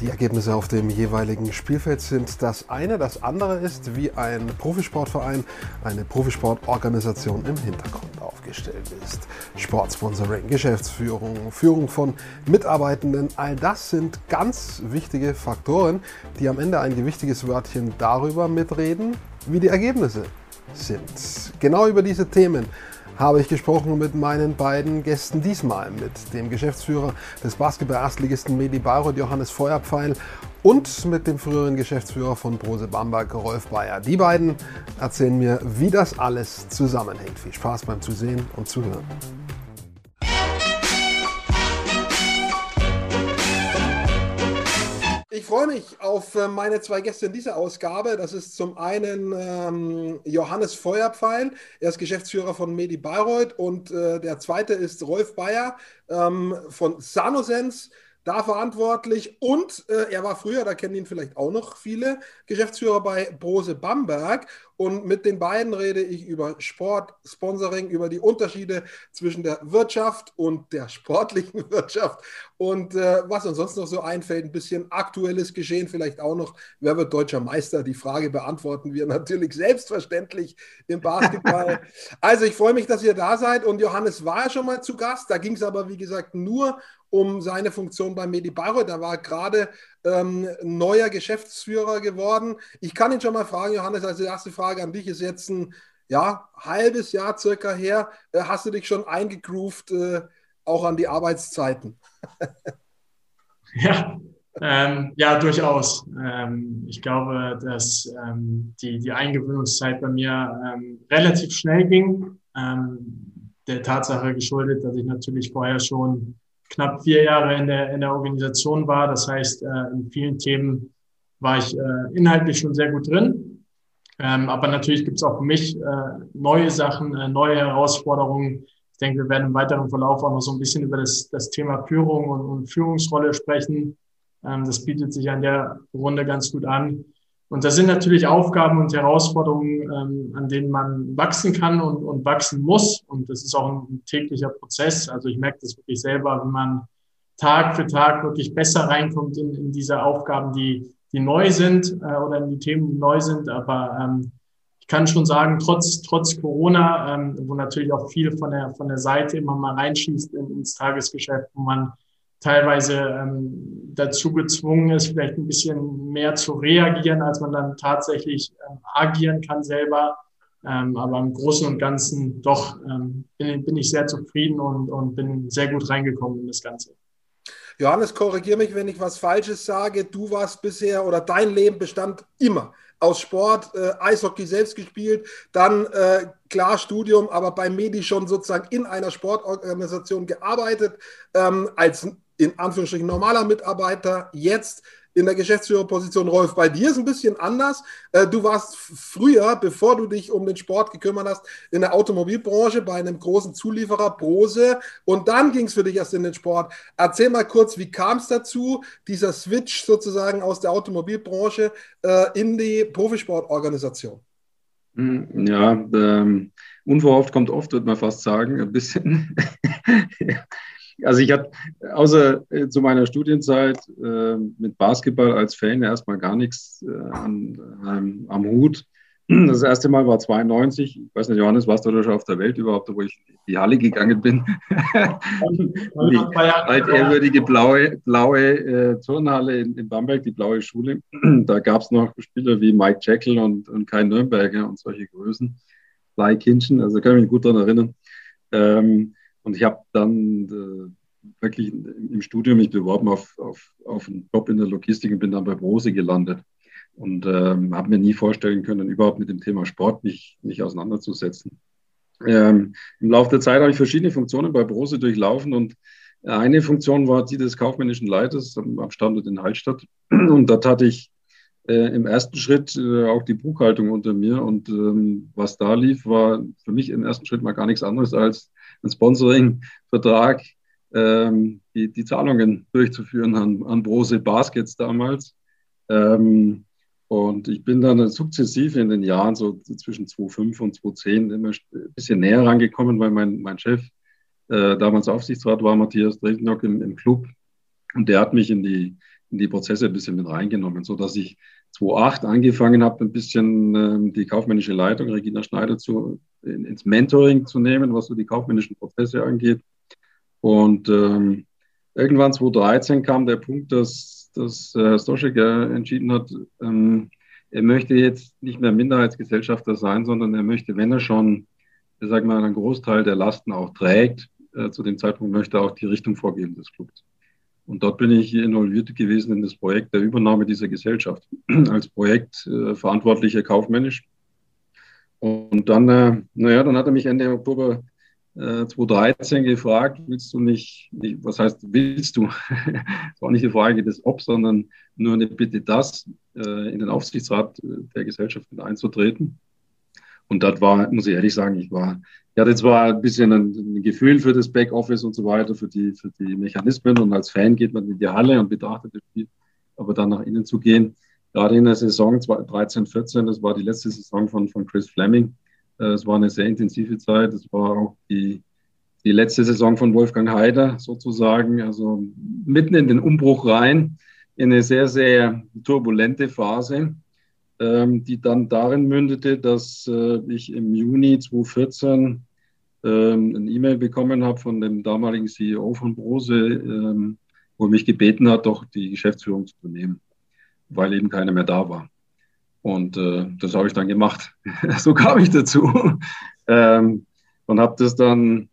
Die Ergebnisse auf dem jeweiligen Spielfeld sind das eine. Das andere ist, wie ein Profisportverein, eine Profisportorganisation im Hintergrund aufgestellt ist. Sportsponsoring, Geschäftsführung, Führung von Mitarbeitenden, all das sind ganz wichtige Faktoren, die am Ende ein gewichtiges Wörtchen darüber mitreden, wie die Ergebnisse sind. Genau über diese Themen habe ich gesprochen mit meinen beiden Gästen diesmal, mit dem Geschäftsführer des Basketball-Erstligisten Medi Bayreuth, Johannes Feuerpfeil, und mit dem früheren Geschäftsführer von Brose Bamberg, Rolf Bayer. Die beiden erzählen mir, wie das alles zusammenhängt. Viel Spaß beim Zusehen und Zuhören. Ich freue mich auf äh, meine zwei Gäste in dieser Ausgabe. Das ist zum einen ähm, Johannes Feuerpfeil, er ist Geschäftsführer von Medi Bayreuth und äh, der zweite ist Rolf Bayer ähm, von Sanosense da verantwortlich und äh, er war früher, da kennen ihn vielleicht auch noch viele, Geschäftsführer bei Brose Bamberg. Und mit den beiden rede ich über Sport, Sponsoring, über die Unterschiede zwischen der Wirtschaft und der sportlichen Wirtschaft. Und äh, was uns sonst noch so einfällt, ein bisschen aktuelles Geschehen, vielleicht auch noch, wer wird deutscher Meister? Die Frage beantworten wir natürlich selbstverständlich im Basketball. also ich freue mich, dass ihr da seid. Und Johannes war ja schon mal zu Gast, da ging es aber wie gesagt nur um seine Funktion bei Medi Bayreuth. Da war gerade ähm, neuer Geschäftsführer geworden. Ich kann ihn schon mal fragen, Johannes, also die erste Frage an dich ist jetzt ein ja, halbes Jahr circa her. Äh, hast du dich schon eingegroovt, äh, auch an die Arbeitszeiten? ja, ähm, ja, durchaus. Ähm, ich glaube, dass ähm, die, die Eingewöhnungszeit bei mir ähm, relativ schnell ging. Ähm, der Tatsache geschuldet, dass ich natürlich vorher schon knapp vier Jahre in der, in der Organisation war. Das heißt, äh, in vielen Themen war ich äh, inhaltlich schon sehr gut drin. Ähm, aber natürlich gibt es auch für mich äh, neue Sachen, neue Herausforderungen. Ich denke, wir werden im weiteren Verlauf auch noch so ein bisschen über das, das Thema Führung und, und Führungsrolle sprechen. Ähm, das bietet sich an der Runde ganz gut an. Und das sind natürlich Aufgaben und Herausforderungen, ähm, an denen man wachsen kann und, und wachsen muss. Und das ist auch ein, ein täglicher Prozess. Also ich merke das wirklich selber, wenn man Tag für Tag wirklich besser reinkommt in, in diese Aufgaben, die, die neu sind äh, oder in die Themen, die neu sind. Aber ähm, ich kann schon sagen, trotz, trotz Corona, ähm, wo natürlich auch viel von der, von der Seite immer mal reinschießt in, ins Tagesgeschäft, wo man teilweise ähm, dazu gezwungen ist, vielleicht ein bisschen mehr zu reagieren, als man dann tatsächlich ähm, agieren kann selber. Ähm, aber im Großen und Ganzen doch ähm, bin, bin ich sehr zufrieden und, und bin sehr gut reingekommen in das Ganze. Johannes, korrigiere mich, wenn ich was Falsches sage. Du warst bisher oder dein Leben bestand immer aus Sport, äh, Eishockey selbst gespielt, dann äh, klar Studium, aber bei Medi schon sozusagen in einer Sportorganisation gearbeitet, ähm, als in Anführungsstrichen normaler Mitarbeiter, jetzt in der Geschäftsführerposition. Rolf, bei dir ist ein bisschen anders. Äh, du warst früher, bevor du dich um den Sport gekümmert hast, in der Automobilbranche bei einem großen Zulieferer, Brose. Und dann ging es für dich erst in den Sport. Erzähl mal kurz, wie kam es dazu, dieser Switch sozusagen aus der Automobilbranche äh, in die Profisportorganisation? Hm, ja, ähm, unverhofft kommt oft, würde man fast sagen. Ein bisschen. Also ich hatte außer äh, zu meiner Studienzeit äh, mit Basketball als Fan erstmal gar nichts äh, an, ähm, am Hut. Das erste Mal war 92. Ich weiß nicht, Johannes, warst du da schon auf der Welt überhaupt, wo ich in die Halle gegangen bin? die altehrwürdige blaue, blaue äh, Turnhalle in, in, Bamberg, die blaue Schule. da gab es noch Spieler wie Mike Jekyll und, und Kai Nürnberger und solche Größen. Lai Kinchen, also kann ich mich gut daran erinnern. Ähm, und ich habe dann äh, wirklich im Studium mich beworben auf, auf, auf einen Job in der Logistik und bin dann bei Brose gelandet. Und ähm, habe mir nie vorstellen können, überhaupt mit dem Thema Sport mich, mich auseinanderzusetzen. Ähm, Im Laufe der Zeit habe ich verschiedene Funktionen bei Brose durchlaufen und eine Funktion war die des kaufmännischen Leiters am, Standort in Hallstatt. Und dort hatte ich äh, im ersten Schritt äh, auch die Buchhaltung unter mir. Und ähm, was da lief, war für mich im ersten Schritt mal gar nichts anderes als einen Sponsoring-Vertrag, ähm, die, die Zahlungen durchzuführen an, an Brose Baskets damals. Ähm, und ich bin dann sukzessive in den Jahren, so zwischen 2005 und 2010, immer ein bisschen näher rangekommen, weil mein, mein Chef äh, damals Aufsichtsrat war, Matthias Dresdnock im, im Club. Und der hat mich in die, in die Prozesse ein bisschen mit reingenommen, sodass ich 2008 angefangen habe, ein bisschen ähm, die kaufmännische Leitung, Regina Schneider, zu, in, ins Mentoring zu nehmen, was so die kaufmännischen Prozesse angeht. Und ähm, irgendwann 2013 kam der Punkt, dass, dass Herr Stoschek entschieden hat, ähm, er möchte jetzt nicht mehr Minderheitsgesellschafter sein, sondern er möchte, wenn er schon, ich sage mal, einen Großteil der Lasten auch trägt, äh, zu dem Zeitpunkt möchte er auch die Richtung vorgeben des Clubs. Und dort bin ich involviert gewesen in das Projekt der Übernahme dieser Gesellschaft als Projektverantwortlicher äh, kaufmännisch. Und dann, äh, naja, dann hat er mich Ende Oktober äh, 2013 gefragt, willst du nicht, nicht was heißt willst du? das war nicht die Frage des Ob, sondern nur eine Bitte, das äh, in den Aufsichtsrat äh, der Gesellschaft einzutreten. Und das war, muss ich ehrlich sagen, ich war, ich hatte zwar ein bisschen ein, ein, Gefühl für das Backoffice und so weiter, für die, für die Mechanismen. Und als Fan geht man in die Halle und betrachtet das Spiel, aber dann nach innen zu gehen, gerade in der Saison 13, 14, das war die letzte Saison von, von Chris Fleming, äh, es war eine sehr intensive Zeit, es war auch die, die letzte Saison von Wolfgang Heider sozusagen, also mitten in den Umbruch rein, in eine sehr, sehr turbulente Phase die dann darin mündete, dass äh, ich im Juni 2014 ähm, eine E-Mail bekommen habe von dem damaligen CEO von Brose, ähm, wo er mich gebeten hat, doch die Geschäftsführung zu übernehmen, weil eben keiner mehr da war. Und äh, das habe ich dann gemacht. so kam ich dazu. ähm, und habe das dann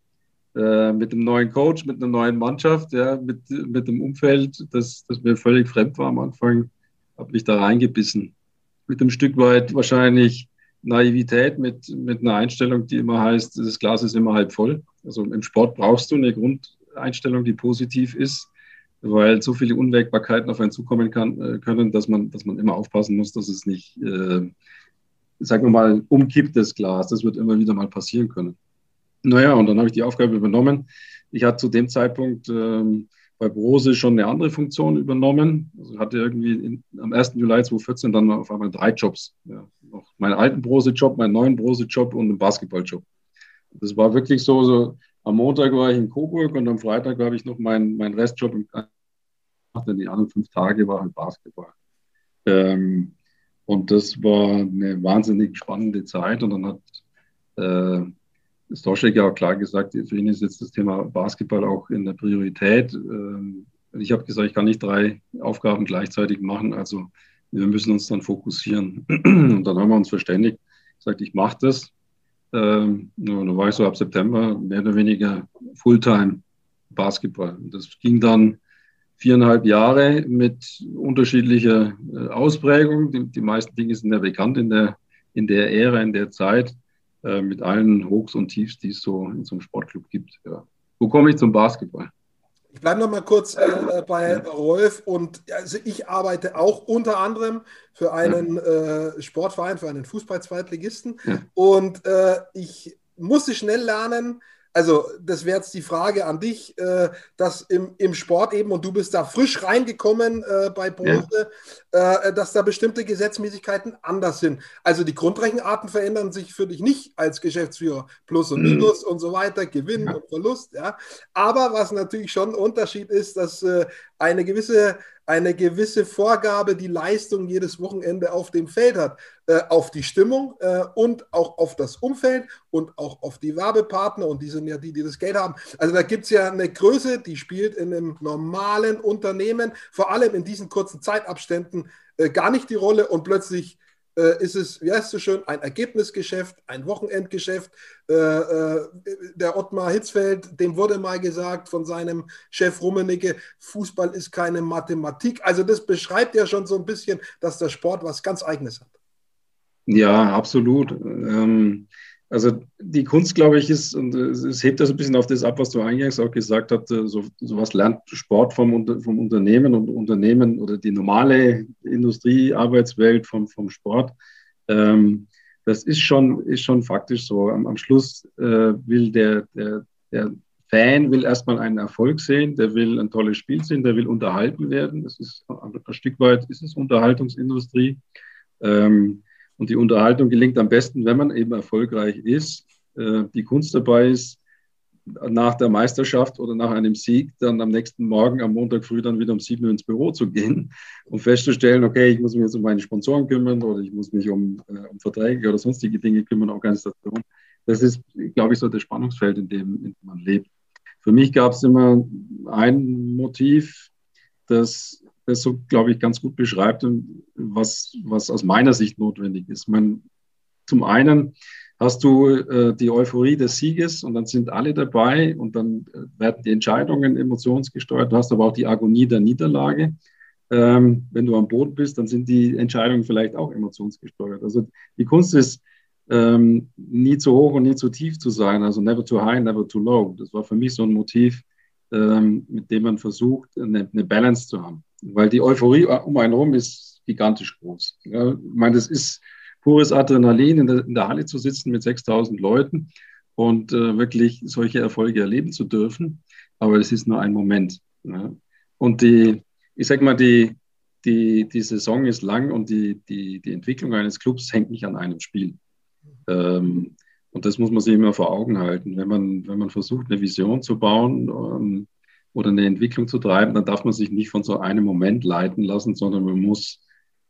äh, mit dem neuen Coach, mit einer neuen Mannschaft, ja, mit, mit dem Umfeld, das, das mir völlig fremd war am Anfang, habe mich da reingebissen mit einem Stück weit wahrscheinlich Naivität, mit, mit einer Einstellung, die immer heißt, das Glas ist immer halb voll. Also im Sport brauchst du eine Grundeinstellung, die positiv ist, weil so viele Unwägbarkeiten auf einen zukommen kann, äh, können, dass man, dass man immer aufpassen muss, dass es nicht, äh, sagen wir mal, umkippt, das Glas. Das wird immer wieder mal passieren können. Naja, und dann habe ich die Aufgabe übernommen. Ich hatte zu dem Zeitpunkt ähm, bei Brose schon eine andere Funktion übernommen. Also hatte irgendwie in, am 1. Juli 2014 dann auf einmal drei Jobs. Ja, noch meinen alten Brose-Job, meinen neuen Brose-Job und einen Basketball-Job. Das war wirklich so, so, am Montag war ich in Coburg und am Freitag habe ich noch meinen mein Restjob im denn die anderen fünf Tage war halt Basketball. Ähm, und das war eine wahnsinnig spannende Zeit und dann hat äh, Stoschek ja auch klar gesagt, für ihn ist jetzt das Thema Basketball auch in der Priorität. Ähm, ich habe gesagt, ich kann nicht drei Aufgaben gleichzeitig machen, also wir müssen uns dann fokussieren. Und dann haben wir uns verständigt, gesagt, ich mache das. Ähm, dann war ich so ab September mehr oder weniger Fulltime Basketball. Das ging dann viereinhalb Jahre mit unterschiedlicher äh, Ausprägung. Die, die meisten Dinge sind ja bekannt in der, in der Ära, in der Zeit. Äh, mit allen Hochs und Tiefs, die es so in so einem Sportclub gibt. Ja. Wo komme ich zum Basketball? Ich bleibe noch mal kurz äh, bei Rolf und also ich arbeite auch unter anderem für einen ja. äh, Sportverein, für einen Fußball-Zweitligisten ja. und äh, ich musste schnell lernen, also das wäre jetzt die Frage an dich, äh, dass im, im Sport eben, und du bist da frisch reingekommen äh, bei Bronze, ja. äh, dass da bestimmte Gesetzmäßigkeiten anders sind. Also die Grundrechenarten verändern sich für dich nicht als Geschäftsführer. Plus und mhm. Minus mhm. und so weiter, Gewinn ja. und Verlust. Ja. Aber was natürlich schon ein Unterschied ist, dass äh, eine gewisse eine gewisse Vorgabe, die Leistung jedes Wochenende auf dem Feld hat, äh, auf die Stimmung äh, und auch auf das Umfeld und auch auf die Werbepartner und die sind ja die, die das Geld haben. Also da gibt es ja eine Größe, die spielt in einem normalen Unternehmen, vor allem in diesen kurzen Zeitabständen, äh, gar nicht die Rolle und plötzlich ist es, wie heißt es schön, ein Ergebnisgeschäft, ein Wochenendgeschäft. Äh, äh, der Ottmar Hitzfeld, dem wurde mal gesagt von seinem Chef Rummenigge, Fußball ist keine Mathematik. Also das beschreibt ja schon so ein bisschen, dass der Sport was ganz Eigenes hat. Ja, absolut. Ähm, also die Kunst, glaube ich, ist, und es hebt das ein bisschen auf das ab, was du eingangs auch gesagt hast, äh, so, sowas lernt Sport vom, vom Unternehmen und Unternehmen oder die normale Industriearbeitswelt vom, vom Sport. Ähm, das ist schon, ist schon faktisch so. Am, am Schluss äh, will der, der, der Fan will erstmal einen Erfolg sehen, der will ein tolles Spiel sehen, der will unterhalten werden. Das ist ein Stück weit ist es Unterhaltungsindustrie. Ähm, und die Unterhaltung gelingt am besten, wenn man eben erfolgreich ist. Äh, die Kunst dabei ist, nach der Meisterschaft oder nach einem Sieg dann am nächsten Morgen, am Montag früh dann wieder um sieben Uhr ins Büro zu gehen und festzustellen, okay, ich muss mich jetzt um meine Sponsoren kümmern oder ich muss mich um, äh, um Verträge oder sonstige Dinge kümmern, Organisation. Das ist, glaube ich, so das Spannungsfeld, in dem, in dem man lebt. Für mich gab es immer ein Motiv, das, das so, glaube ich, ganz gut beschreibt, was, was aus meiner Sicht notwendig ist. Man, zum einen hast du äh, die Euphorie des Sieges und dann sind alle dabei und dann äh, werden die Entscheidungen emotionsgesteuert. Du hast aber auch die Agonie der Niederlage. Ähm, wenn du am Boden bist, dann sind die Entscheidungen vielleicht auch emotionsgesteuert. Also die Kunst ist, ähm, nie zu hoch und nie zu tief zu sein, also never too high, never too low. Das war für mich so ein Motiv, ähm, mit dem man versucht, eine, eine, Balance zu haben. Weil die Euphorie um einen herum ist gigantisch groß. Ja, ich meine, das ist pures Adrenalin, in der, in der Halle zu sitzen mit 6000 Leuten und äh, wirklich solche Erfolge erleben zu dürfen. Aber es ist nur ein Moment. Ja. Und die, ich sag mal, die, die, die Saison ist lang und die, die, die Entwicklung eines Clubs hängt nicht an einem Spiel. Ähm, und das muss man sich immer vor Augen halten. Wenn man, wenn man versucht, eine Vision zu bauen ähm, oder eine Entwicklung zu treiben, dann darf man sich nicht von so einem Moment leiten lassen, sondern man muss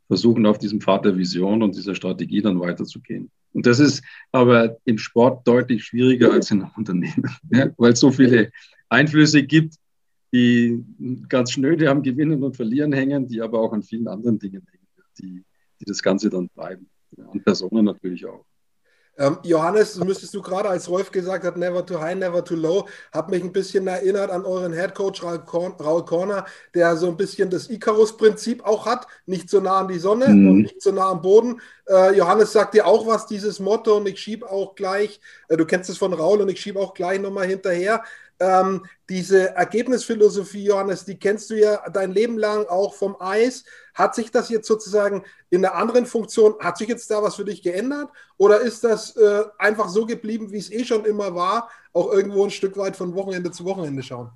versuchen, auf diesem Pfad der Vision und dieser Strategie dann weiterzugehen. Und das ist aber im Sport deutlich schwieriger als in einem Unternehmen, ja, weil es so viele Einflüsse gibt, die ganz schnöde am Gewinnen und Verlieren hängen, die aber auch an vielen anderen Dingen hängen, die, die das Ganze dann treiben. Ja, und Personen natürlich auch. Ähm, Johannes, müsstest du gerade, als Rolf gesagt hat, never too high, never too low, hat mich ein bisschen erinnert an euren Headcoach Raul Korner, der so ein bisschen das Icarus-Prinzip auch hat, nicht so nah an die Sonne mhm. und nicht so nah am Boden. Äh, Johannes sagt dir auch was, dieses Motto, und ich schiebe auch gleich, äh, du kennst es von Raul, und ich schiebe auch gleich nochmal hinterher. Ähm, diese Ergebnisphilosophie, Johannes, die kennst du ja dein Leben lang auch vom Eis. Hat sich das jetzt sozusagen in einer anderen Funktion, hat sich jetzt da was für dich geändert? Oder ist das äh, einfach so geblieben, wie es eh schon immer war, auch irgendwo ein Stück weit von Wochenende zu Wochenende schauen?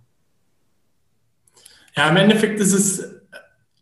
Ja, im Endeffekt ist es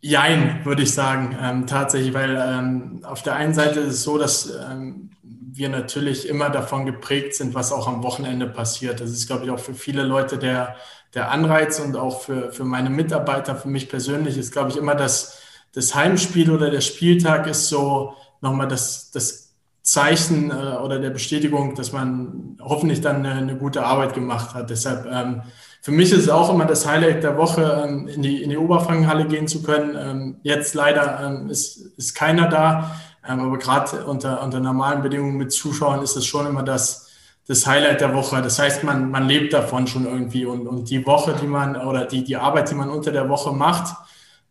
Jein, würde ich sagen, ähm, tatsächlich, weil ähm, auf der einen Seite ist es so, dass ähm, wir natürlich immer davon geprägt sind, was auch am Wochenende passiert. Das ist, glaube ich, auch für viele Leute der, der Anreiz und auch für, für meine Mitarbeiter, für mich persönlich ist, glaube ich, immer das, das Heimspiel oder der Spieltag ist so nochmal das, das Zeichen äh, oder der Bestätigung, dass man hoffentlich dann eine, eine gute Arbeit gemacht hat. Deshalb, ähm, für mich ist es auch immer das Highlight der Woche, ähm, in, die, in die Oberfrankenhalle gehen zu können. Ähm, jetzt leider ähm, ist, ist keiner da. Ähm, aber gerade unter, unter normalen Bedingungen mit Zuschauern ist es schon immer das, das Highlight der Woche. Das heißt, man, man lebt davon schon irgendwie und, und die Woche, die man oder die, die Arbeit, die man unter der Woche macht,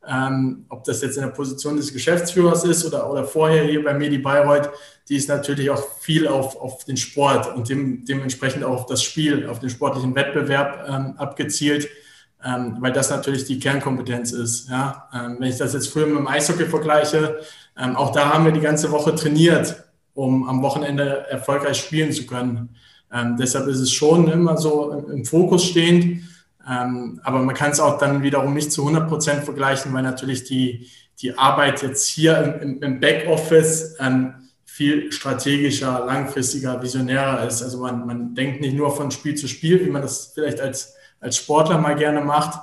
ähm, ob das jetzt in der Position des Geschäftsführers ist oder, oder vorher hier bei Medi Bayreuth, die ist natürlich auch viel auf, auf den Sport und dem, dementsprechend auch auf das Spiel, auf den sportlichen Wettbewerb ähm, abgezielt, ähm, weil das natürlich die Kernkompetenz ist. Ja? Ähm, wenn ich das jetzt früher mit dem Eishockey vergleiche, ähm, auch da haben wir die ganze Woche trainiert, um am Wochenende erfolgreich spielen zu können. Ähm, deshalb ist es schon immer so im, Fokus stehend. Ähm, aber man kann es auch dann wiederum nicht zu 100 Prozent vergleichen, weil natürlich die, die Arbeit jetzt hier im, im Backoffice ähm, viel strategischer, langfristiger, visionärer ist. Also man, man denkt nicht nur von Spiel zu Spiel, wie man das vielleicht als, als Sportler mal gerne macht,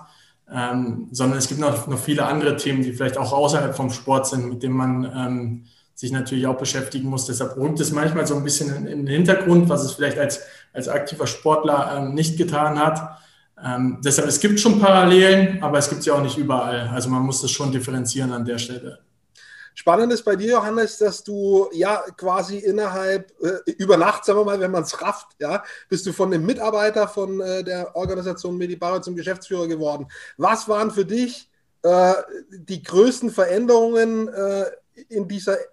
ähm, sondern es gibt noch, noch viele andere Themen, die vielleicht auch außerhalb vom Sport sind, mit denen man ähm, sich natürlich auch beschäftigen muss. Deshalb rückt es manchmal so ein bisschen in, in, den Hintergrund, was es vielleicht als, als aktiver Sportler ähm, nicht getan hat. Ähm, deshalb, es gibt schon Parallelen, aber es gibt sie auch nicht überall. Also man muss das schon differenzieren an der Stelle. Spannend ist bei dir, Johannes, dass du ja quasi innerhalb, äh, über Nacht, sagen wir mal, wenn man es rafft, ja, bist du von dem Mitarbeiter von äh, der Organisation Medibaro zum Geschäftsführer geworden. Was waren für dich äh, die größten Veränderungen äh, in, dieser, äh,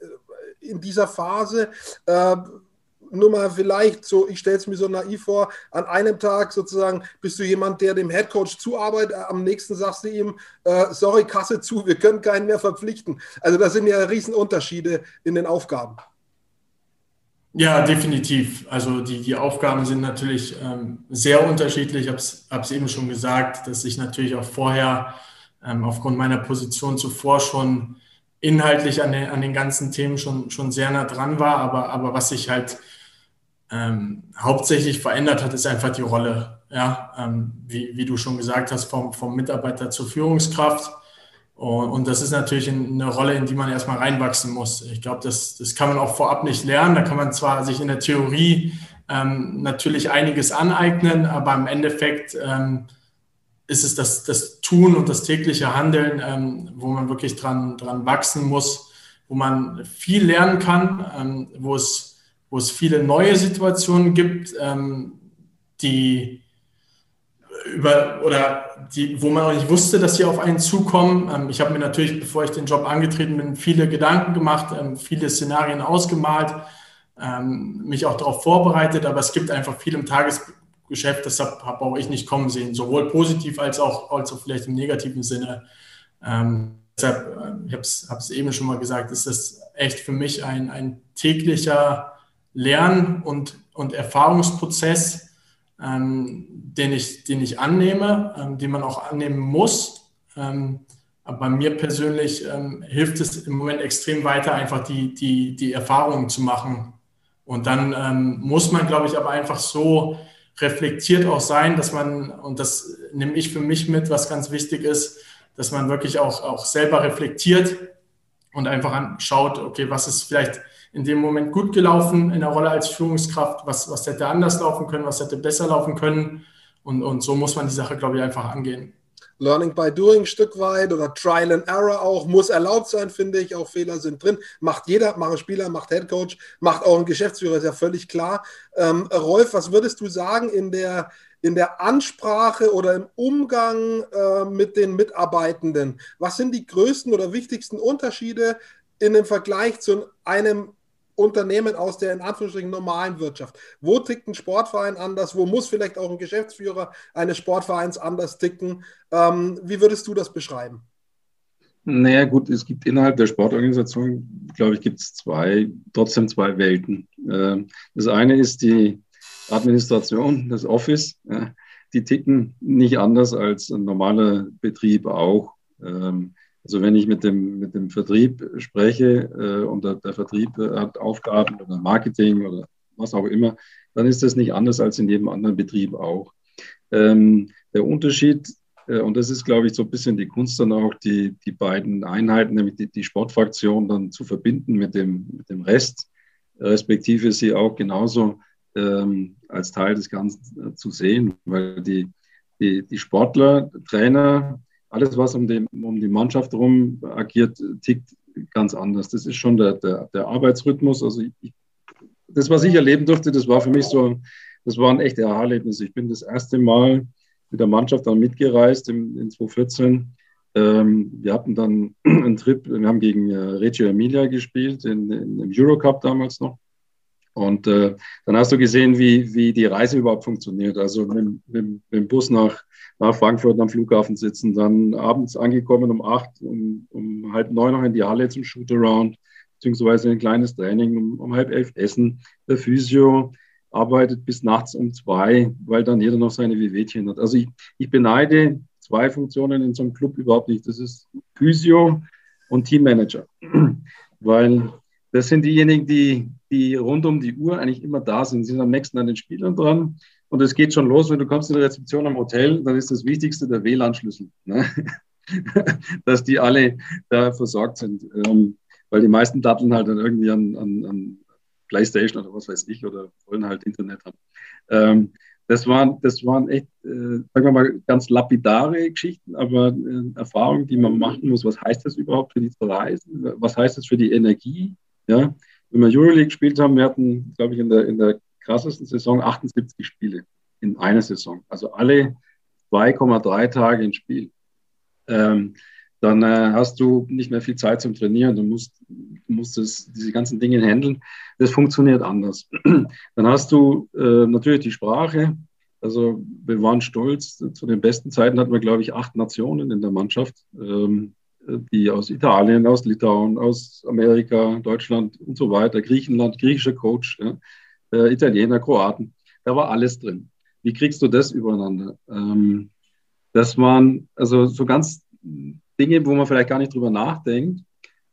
in dieser Phase? Nur mal vielleicht so, ich stelle es mir so naiv vor, an einem Tag sozusagen bist du jemand, der dem Headcoach zuarbeitet, am nächsten sagst du ihm, äh, sorry, Kasse zu, wir können keinen mehr verpflichten. Also da sind ja Riesenunterschiede in den Aufgaben. Ja, definitiv. Also die, die Aufgaben sind natürlich ähm, sehr unterschiedlich. Ich habe es eben schon gesagt, dass ich natürlich auch vorher ähm, aufgrund meiner Position zuvor schon inhaltlich an den, an den ganzen Themen schon, schon sehr nah dran war. Aber, aber was sich halt ähm, hauptsächlich verändert hat, ist einfach die Rolle. ja, ähm, wie, wie du schon gesagt hast, vom, vom Mitarbeiter zur Führungskraft. Und, und das ist natürlich eine Rolle, in die man erstmal reinwachsen muss. Ich glaube, das, das kann man auch vorab nicht lernen. Da kann man zwar sich in der Theorie ähm, natürlich einiges aneignen, aber im Endeffekt ähm, ist es das, das Tun und das tägliche Handeln, ähm, wo man wirklich dran, dran wachsen muss, wo man viel lernen kann, ähm, wo, es, wo es viele neue Situationen gibt, ähm, die über oder die, wo man auch nicht wusste, dass sie auf einen zukommen. Ähm, ich habe mir natürlich, bevor ich den Job angetreten bin, viele Gedanken gemacht, ähm, viele Szenarien ausgemalt, ähm, mich auch darauf vorbereitet, aber es gibt einfach viel im Tagesgeschäft, deshalb habe auch ich nicht kommen sehen, sowohl positiv als auch, als auch vielleicht im negativen Sinne. Ähm, deshalb, äh, ich habe es eben schon mal gesagt, ist das echt für mich ein, ein täglicher Lern- und, und Erfahrungsprozess, ähm, den, ich, den ich annehme, ähm, den man auch annehmen muss. Ähm, aber mir persönlich ähm, hilft es im Moment extrem weiter, einfach die, die, die Erfahrungen zu machen. Und dann ähm, muss man, glaube ich, aber einfach so reflektiert auch sein, dass man, und das nehme ich für mich mit, was ganz wichtig ist, dass man wirklich auch, auch selber reflektiert und einfach schaut, okay, was ist vielleicht in dem Moment gut gelaufen in der Rolle als Führungskraft, was, was hätte anders laufen können, was hätte besser laufen können. Und, und so muss man die Sache, glaube ich, einfach angehen. Learning by Doing Stück weit oder Trial and Error auch, muss erlaubt sein, finde ich. Auch Fehler sind drin. Macht jeder, macht ein Spieler, macht Head Coach, macht auch ein Geschäftsführer, ist ja völlig klar. Ähm, Rolf, was würdest du sagen in der, in der Ansprache oder im Umgang äh, mit den Mitarbeitenden? Was sind die größten oder wichtigsten Unterschiede in dem Vergleich zu einem Unternehmen aus der in Anführungsstrichen normalen Wirtschaft. Wo tickt ein Sportverein anders? Wo muss vielleicht auch ein Geschäftsführer eines Sportvereins anders ticken? Ähm, wie würdest du das beschreiben? Naja, gut, es gibt innerhalb der Sportorganisation, glaube ich, gibt es zwei, trotzdem zwei Welten. Ähm, das eine ist die Administration, das Office. Die ticken nicht anders als ein normaler Betrieb auch. Also wenn ich mit dem, mit dem Vertrieb spreche äh, und der, der Vertrieb äh, hat Aufgaben oder Marketing oder was auch immer, dann ist das nicht anders als in jedem anderen Betrieb auch. Ähm, der Unterschied, äh, und das ist, glaube ich, so ein bisschen die Kunst dann auch, die, die beiden Einheiten, nämlich die, die Sportfraktion dann zu verbinden mit dem, mit dem Rest, respektive sie auch genauso ähm, als Teil des Ganzen äh, zu sehen, weil die, die, die Sportler, Trainer, alles, was um die, um die Mannschaft herum agiert, tickt ganz anders. Das ist schon der, der, der Arbeitsrhythmus. Also ich, das, was ich erleben durfte, das war für mich so, das waren echte Aha-Erlebnisse. Ich bin das erste Mal mit der Mannschaft dann mitgereist in, in 2014. Ähm, wir hatten dann einen Trip, wir haben gegen äh, Reggio Emilia gespielt, in, in, im Eurocup damals noch. Und äh, dann hast du gesehen, wie, wie die Reise überhaupt funktioniert. Also mit, mit, mit dem Bus nach, nach Frankfurt am Flughafen sitzen, dann abends angekommen um acht, um, um halb neun noch in die Halle zum Shootaround, beziehungsweise ein kleines Training, um, um halb elf essen. Der Physio arbeitet bis nachts um zwei, weil dann jeder noch seine Wehwehchen hat. Also ich, ich beneide zwei Funktionen in so einem Club überhaupt nicht. Das ist Physio und Teammanager. weil das sind diejenigen, die, die rund um die Uhr eigentlich immer da sind, Sie sind am nächsten an den Spielern dran. Und es geht schon los, wenn du kommst in die Rezeption am Hotel, dann ist das Wichtigste der WLAN-Schlüssel. Ne? Dass die alle da versorgt sind. Ähm, weil die meisten datteln halt dann irgendwie an, an, an, Playstation oder was weiß ich oder wollen halt Internet haben. Ähm, das waren, das waren echt, äh, sagen wir mal, ganz lapidare Geschichten, aber äh, Erfahrungen, die man machen muss. Was heißt das überhaupt für die Reisen? Was heißt das für die Energie? Ja, wenn wir Euroleague gespielt haben, wir hatten, glaube ich, in der, in der krassesten Saison 78 Spiele in einer Saison. Also alle 2,3 Tage ein Spiel. Ähm, dann äh, hast du nicht mehr viel Zeit zum Trainieren. Du musst, musst das, diese ganzen Dinge handeln. Das funktioniert anders. Dann hast du äh, natürlich die Sprache. Also wir waren stolz. Zu den besten Zeiten hatten wir, glaube ich, acht Nationen in der Mannschaft. Ähm, die aus Italien, aus Litauen, aus Amerika, Deutschland und so weiter, Griechenland, griechischer Coach, ja, äh, Italiener, Kroaten, da war alles drin. Wie kriegst du das übereinander? Ähm, das waren also so ganz Dinge, wo man vielleicht gar nicht drüber nachdenkt.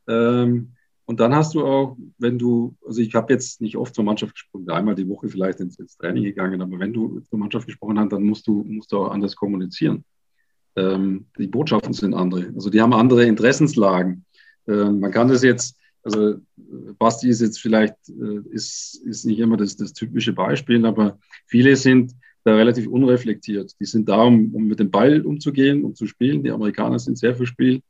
Ähm, Und dann hast du auch, wenn du, also ich habe jetzt nicht oft zur Mannschaft gesprochen, einmal die Woche vielleicht ins, ins, Training gegangen, aber wenn du zur Mannschaft gesprochen hast, dann musst du, musst du auch anders kommunizieren. Ähm, die Botschaften sind andere. Also die haben andere Interessenslagen. Ähm, man kann das jetzt, also Basti ist jetzt vielleicht, äh, ist, ist nicht immer das, das typische Beispiel, aber viele sind da relativ unreflektiert. Die sind da, um, um mit dem Ball umzugehen, um zu spielen. Die Amerikaner sind sehr für Spiel.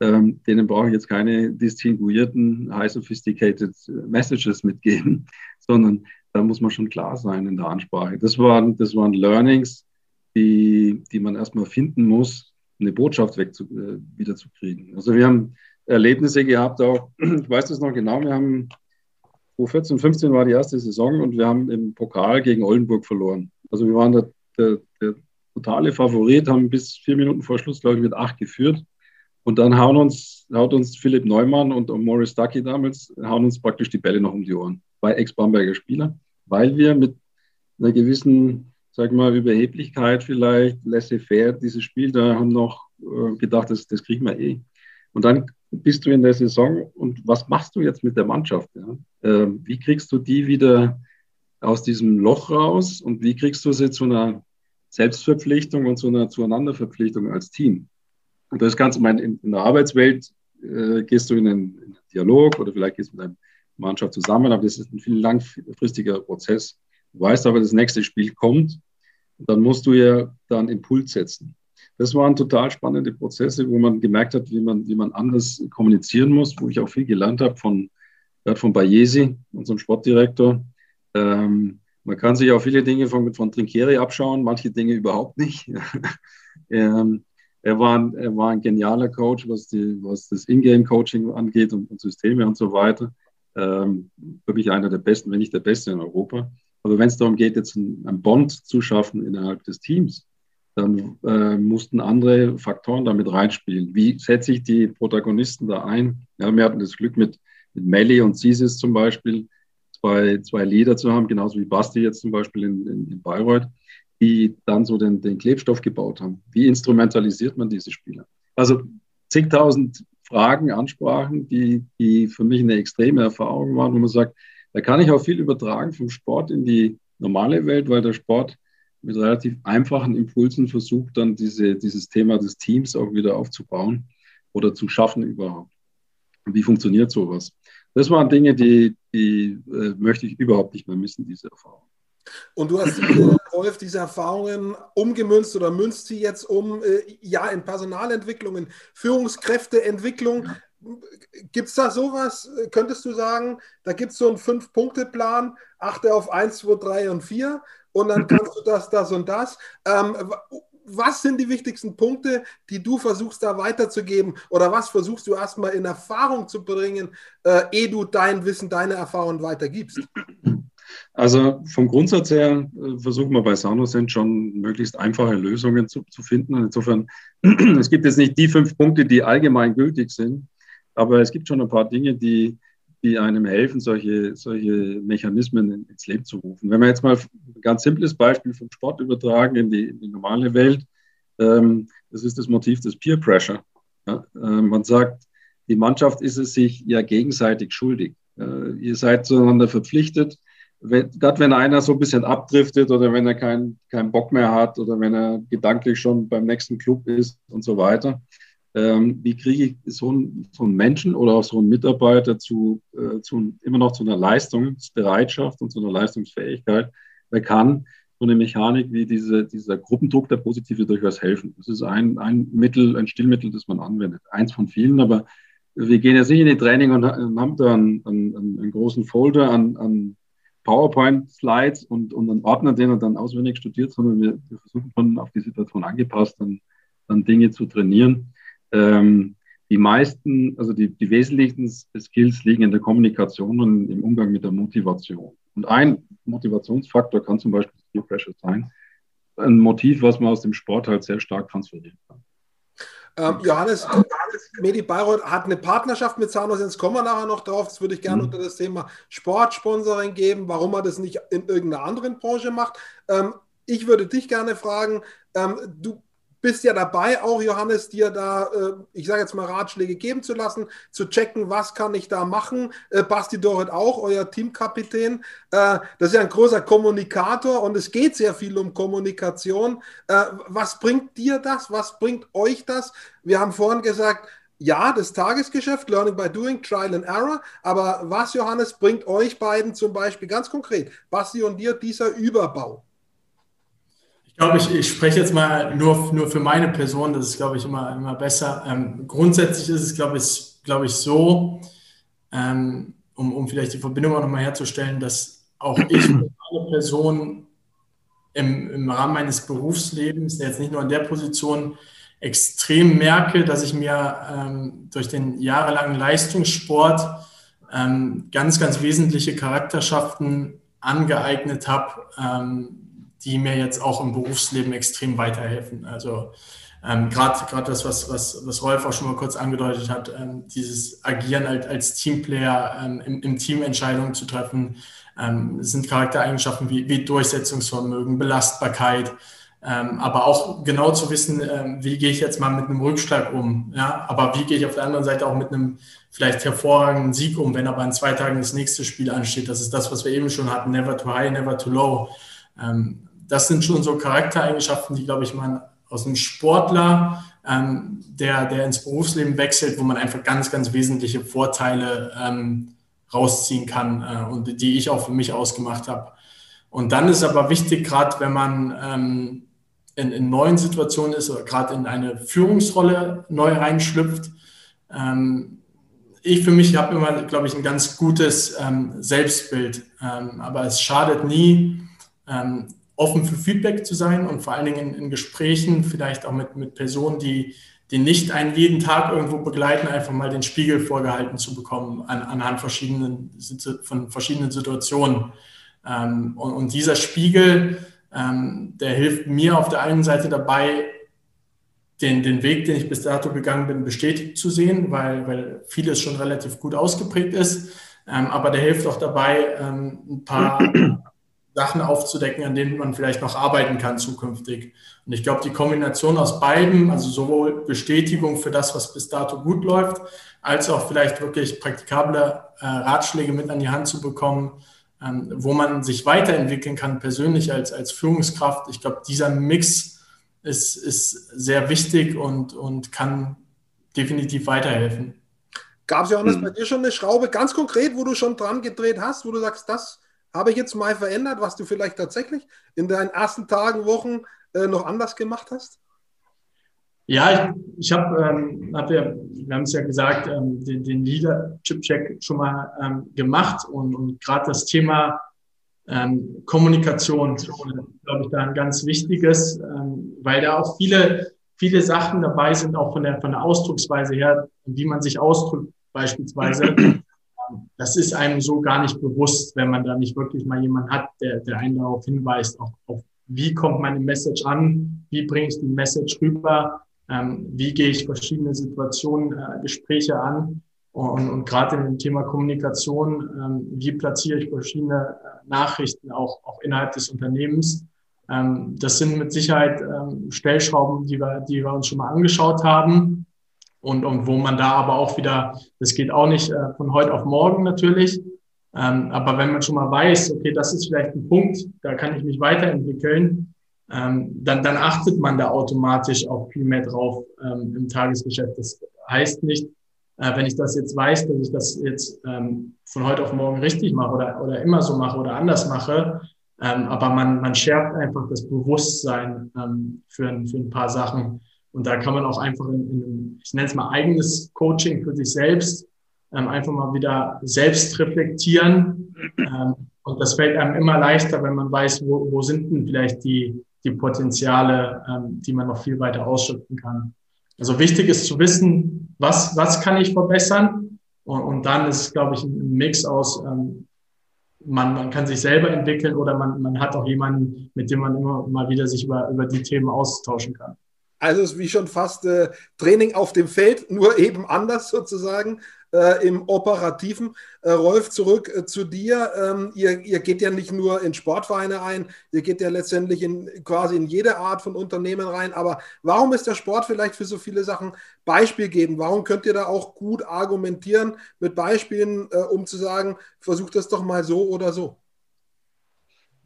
Ähm, denen brauche ich jetzt keine distinguierten, high sophisticated Messages mitgeben, sondern da muss man schon klar sein in der Ansprache. Das waren, das waren Learnings, die, die man erstmal finden muss, eine Botschaft weg zu, äh, wiederzukriegen. Also wir haben Erlebnisse gehabt, auch, ich weiß das noch genau, wir haben 2014, 15 war die erste Saison und wir haben im Pokal gegen Oldenburg verloren. Also wir waren der, der, der totale Favorit, haben bis vier Minuten vor Schluss, glaube ich, mit acht geführt. Und dann hauen uns, haut uns Philipp Neumann und Morris Ducky damals, hauen uns praktisch die Bälle noch um die Ohren. Zwei Ex-Bamberger Spieler, weil wir mit einer gewissen, sag mal, Überheblichkeit vielleicht, laissez-faire, dieses Spiel da haben noch äh, gedacht, das, das kriegen wir eh. Und dann bist du in der Saison und was machst du jetzt mit der Mannschaft? Ja? Äh, wie kriegst du die wieder aus diesem Loch raus und wie kriegst du sie zu einer Selbstverpflichtung und zu einer Zueinanderverpflichtung als Team? Und das Ganze, mein, in, in der Arbeitswelt äh, gehst du in einen, in einen, Dialog oder vielleicht gehst du mit deiner Mannschaft zusammen, aber das ist ein viel langfristiger Prozess. Du weißt aber, das nächste Spiel kommt dann musst du ja dann Impuls setzen. Das waren total spannende Prozesse, wo man gemerkt hat, wie man, wie man anders kommunizieren muss, wo ich auch viel gelernt habe von, von Bayesi, unserem Sportdirektor. Ähm, man kann sich auch viele Dinge von, von Trinkieri abschauen, manche Dinge überhaupt nicht. ähm, er, war ein, er war ein genialer Coach, was, die, was das Ingame-Coaching angeht und, und, Systeme und so weiter. Ähm, wirklich einer der besten, wenn nicht der beste in Europa. Aber wenn es darum geht, jetzt einen, Bond zu schaffen innerhalb des Teams, dann äh, mussten andere Faktoren damit reinspielen. Wie setze ich die Protagonisten da ein? Ja, wir hatten das Glück mit, mit Melli und Sisis zum Beispiel, zwei, zwei Leader zu haben, genauso wie Basti jetzt zum Beispiel in, in, in Bayreuth, die dann so den, den Klebstoff gebaut haben. Wie instrumentalisiert man diese Spieler? Also zigtausend Fragen, Ansprachen, die, die für mich eine extreme Erfahrung waren, wo man sagt, da kann ich auch viel übertragen vom Sport in die normale Welt, weil der Sport mit relativ einfachen Impulsen versucht, dann diese, dieses Thema des Teams auch wieder aufzubauen oder zu schaffen überhaupt. Wie funktioniert sowas? Das waren Dinge, die, die äh, möchte ich überhaupt nicht mehr missen, diese Erfahrung. Und du hast, äh, Rolf, diese Erfahrungen umgemünzt oder münzt sie jetzt um, äh, ja, in Personalentwicklung, in Führungskräfteentwicklung. Gibt es da sowas, könntest du sagen, da gibt es so einen Fünf-Punkte-Plan, achte auf 1, 2, 3 und 4 und dann kannst du das, das und das. Ähm, was sind die wichtigsten Punkte, die du versuchst da weiterzugeben oder was versuchst du erstmal in Erfahrung zu bringen, äh, ehe du dein Wissen, deine Erfahrungen weitergibst? Also vom Grundsatz her äh, versuchen wir bei Sanocent schon möglichst einfache Lösungen zu, zu finden. insofern, es gibt jetzt nicht die fünf Punkte, die allgemein gültig sind, aber es gibt schon ein paar Dinge, die, die einem helfen, solche, solche Mechanismen ins Leben zu rufen. Wenn wir jetzt mal ein ganz simples Beispiel vom Sport übertragen in die, in die normale Welt, ähm, das ist das Motiv des Peer Pressure. Ja, äh, man sagt, die Mannschaft ist es sich ja gegenseitig schuldig. Äh, ihr seid zueinander verpflichtet. Wenn, gerade wenn einer so ein bisschen abdriftet oder wenn er keinen kein Bock mehr hat oder wenn er gedanklich schon beim nächsten Club ist und so weiter, ähm, wie kriege ich so einen, so einen, Menschen oder auch so einen Mitarbeiter zu, äh, zu, immer noch zu einer Leistungsbereitschaft und zu einer Leistungsfähigkeit? Wer kann so eine Mechanik wie diese, dieser Gruppendruck, der Positive durchaus helfen? Das ist ein, ein Mittel, ein Stillmittel, das man anwendet. Eins von vielen, aber wir gehen jetzt nicht in die Training und haben da einen, einen, einen großen Folder an, an PowerPoint-Slides und, und einen Ordner, den er dann auswendig studiert, sondern wir, wir versuchen schon auf die Situation angepasst, dann, dann Dinge zu trainieren. Ähm, die meisten, also die, die wesentlichsten Skills liegen in der Kommunikation und im Umgang mit der Motivation. Und ein Motivationsfaktor kann zum Beispiel Peer Pressure sein. Ein Motiv, was man aus dem Sport halt sehr stark transferieren kann. Ähm, Johannes, Johannes Medi Bayreuth hat eine Partnerschaft mit Zahnhausen, kommen wir nachher noch drauf. Das würde ich gerne mhm. unter das Thema Sportsponsoring geben, warum man das nicht in irgendeiner anderen Branche macht. Ähm, ich würde dich gerne fragen, ähm, du bist ja dabei, auch Johannes, dir da, äh, ich sage jetzt mal, Ratschläge geben zu lassen, zu checken, was kann ich da machen. Äh, Basti Dorit auch, euer Teamkapitän. Äh, das ist ja ein großer Kommunikator und es geht sehr viel um Kommunikation. Was bringt dir das? Was bringt euch das? Wir haben vorhin gesagt, ja, das Tagesgeschäft, Learning by Doing, Trial and Error. Aber was, Johannes, bringt euch beiden zum Beispiel ganz konkret, Basti und dir, dieser Überbau? Ich glaube, ich, ich spreche jetzt mal nur, nur für meine Person, das ist, glaube ich, immer, immer besser. Ähm, grundsätzlich ist es, glaube ich, glaube ich so, ähm, um, um vielleicht die Verbindung auch nochmal herzustellen, dass auch ich eine Person im, im Rahmen meines Berufslebens, jetzt nicht nur in der Position, extrem merke, dass ich mir ähm, durch den jahrelangen Leistungssport ähm, ganz, ganz wesentliche Charakterschaften angeeignet habe, ähm, die mir jetzt auch im Berufsleben extrem weiterhelfen. Also ähm, gerade das, was, was, was Rolf auch schon mal kurz angedeutet hat, ähm, dieses Agieren als, als Teamplayer, ähm, im, im, Team Entscheidungen zu treffen, ähm, sind Charaktereigenschaften wie, wie Durchsetzungsvermögen, Belastbarkeit, ähm, aber auch genau zu wissen, ähm, wie gehe ich jetzt mal mit einem Rückschlag um, ja, aber wie gehe ich auf der anderen Seite auch mit einem vielleicht hervorragenden Sieg um, wenn aber in zwei Tagen das nächste Spiel ansteht. Das ist das, was wir eben schon hatten, never too high, never too low. Ähm, das sind schon so Charaktereigenschaften, die, glaube ich, man aus einem Sportler, ähm, der, der ins Berufsleben wechselt, wo man einfach ganz, ganz wesentliche Vorteile ähm, rausziehen kann äh, und die ich auch für mich ausgemacht habe. Und dann ist aber wichtig, gerade wenn man ähm, in, in, neuen Situationen ist oder gerade in eine Führungsrolle neu reinschlüpft, ähm, ich für mich habe immer, glaube ich, ein ganz gutes ähm, Selbstbild. Ähm, aber es schadet nie, offen für Feedback zu sein und vor allen Dingen in, in Gesprächen, vielleicht auch mit, mit Personen, die, die nicht einen jeden Tag irgendwo begleiten, einfach mal den Spiegel vorgehalten zu bekommen an, anhand verschiedenen, von verschiedenen Situationen. Ähm, und, und, dieser Spiegel, ähm, der hilft mir auf der einen Seite dabei, den, den Weg, den ich bis dato gegangen bin, bestätigt zu sehen, weil, weil vieles schon relativ gut ausgeprägt ist. Ähm, aber der hilft auch dabei, ähm, ein paar Sachen aufzudecken, an denen man vielleicht noch arbeiten kann zukünftig. Und ich glaube, die Kombination aus beiden, also sowohl Bestätigung für das, was bis dato gut läuft, als auch vielleicht wirklich praktikable äh, Ratschläge mit an die Hand zu bekommen, ähm, wo man sich weiterentwickeln kann, persönlich als, als Führungskraft. Ich glaube, dieser Mix ist, ist sehr wichtig und, und kann definitiv weiterhelfen. Gab es, Johannes, mhm. bei dir schon eine Schraube ganz konkret, wo du schon dran gedreht hast, wo du sagst, das habe ich jetzt mal verändert, was du vielleicht tatsächlich in deinen ersten Tagen, Wochen äh, noch anders gemacht hast? Ja, ich, ich habe, ähm, hab ja, wir haben es ja gesagt, ähm, den, den Leadership-Check schon mal ähm, gemacht und, und gerade das Thema ähm, Kommunikation, glaube ich, da ein ganz wichtiges, ähm, weil da auch viele, viele Sachen dabei sind, auch von der, von der Ausdrucksweise her, wie man sich ausdrückt, beispielsweise, das ist einem so gar nicht bewusst, wenn man da nicht wirklich mal jemanden hat, der, der einen darauf hinweist, auch auf wie kommt meine Message an, wie bringe ich die Message rüber, ähm, wie gehe ich verschiedene Situationen, äh, Gespräche an und, und gerade in dem Thema Kommunikation, ähm, wie platziere ich verschiedene äh, Nachrichten auch, auch innerhalb des Unternehmens. Ähm, das sind mit Sicherheit ähm, Stellschrauben, die wir, die wir uns schon mal angeschaut haben und, und wo man da aber auch wieder, das geht auch nicht äh, von heute auf morgen natürlich, ähm, aber wenn man schon mal weiß, okay, das ist vielleicht ein Punkt, da kann ich mich weiterentwickeln, ähm, dann, dann achtet man da automatisch auch viel mehr drauf ähm, im Tagesgeschäft. Das heißt nicht, äh, wenn ich das jetzt weiß, dass ich das jetzt ähm, von heute auf morgen richtig mache oder, oder immer so mache oder anders mache, ähm, aber man, man schärft einfach das Bewusstsein ähm, für, für ein paar Sachen. Und da kann man auch einfach in, in ich nenne es mal eigenes Coaching für sich selbst, ähm, einfach mal wieder selbst reflektieren. Ähm, und das fällt einem immer leichter, wenn man weiß, wo, wo sind denn vielleicht die, die Potenziale, ähm, die man noch viel weiter ausschöpfen kann. Also wichtig ist zu wissen, was, was kann ich verbessern? Und, und dann ist, glaube ich, ein Mix aus, ähm, man, man kann sich selber entwickeln oder man, man hat auch jemanden, mit dem man immer mal wieder sich über, über die Themen austauschen kann. Also es ist wie schon fast äh, Training auf dem Feld, nur eben anders sozusagen. äh, im Operativen. Äh, Rolf, zurück äh, zu dir. Ähm, ihr, ihr geht ja nicht nur in Sportvereine ein, ihr geht ja letztendlich in quasi in jede Art von Unternehmen rein. Aber warum ist der Sport vielleicht für so viele Sachen Beispiel geben? Warum könnt ihr da auch gut argumentieren mit Beispielen, äh, um zu sagen, versucht das doch mal so oder so?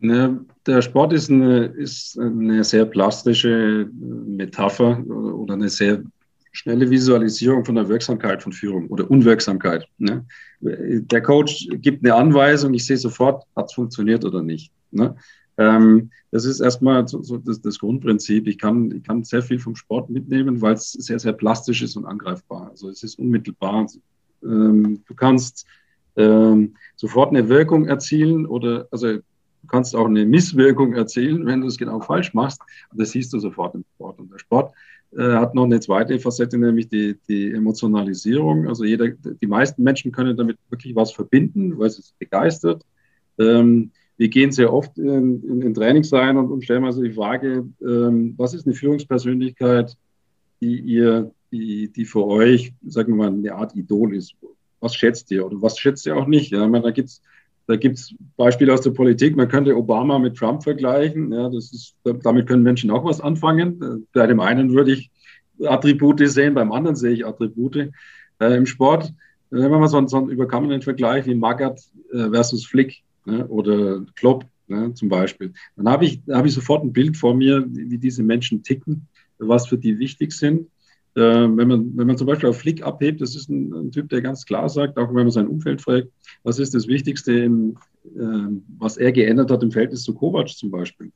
Ne, der Sport ist eine, ist eine sehr plastische Metapher oder eine sehr schnelle Visualisierung von der Wirksamkeit von Führung oder Unwirksamkeit. Ne? Der Coach gibt eine Anweisung, ich sehe sofort, hat es funktioniert oder nicht. Ne? Ähm, das ist erstmal so, so das, das, Grundprinzip. Ich kann, ich kann sehr viel vom Sport mitnehmen, weil es sehr, sehr plastisch ist und angreifbar. Also es ist unmittelbar. Ähm, du kannst ähm, sofort eine Wirkung erzielen oder also Du kannst auch eine Misswirkung erzielen, wenn du es genau falsch machst. Das siehst du sofort im Sport. Und der Sport äh, hat noch eine zweite Facette, nämlich die, die Emotionalisierung. Also jeder, die meisten Menschen können damit wirklich was verbinden, weil es begeistert. Ähm, wir gehen sehr oft in, in, in Trainings rein und, und stellen also die Frage, ähm, was ist eine Führungspersönlichkeit, die ihr, die, die für euch, sagen wir mal, eine Art Idol ist? Was schätzt ihr oder was schätzt ihr auch nicht? Ja, ich meine, da gibt es da gibt es Beispiele aus der Politik. Man könnte Obama mit Trump vergleichen. Ja, das ist, damit können Menschen auch was anfangen. Bei dem einen würde ich Attribute sehen, beim anderen sehe ich Attribute. Äh, Im Sport, wenn wir mal so, so einen überkommenen Vergleich wie Magath äh, versus Flick ne, oder Klopp ne, zum Beispiel, dann habe ich, hab ich sofort ein Bild vor mir, wie diese Menschen ticken, was für die wichtig sind. Äh, wenn, man, wenn man zum Beispiel auf Flick abhebt, das ist ein, ein, Typ, der ganz klar sagt, auch wenn man sein Umfeld fragt, was ist das Wichtigste, im, äh, was er geändert hat im Verhältnis zu Kovac zum Beispiel.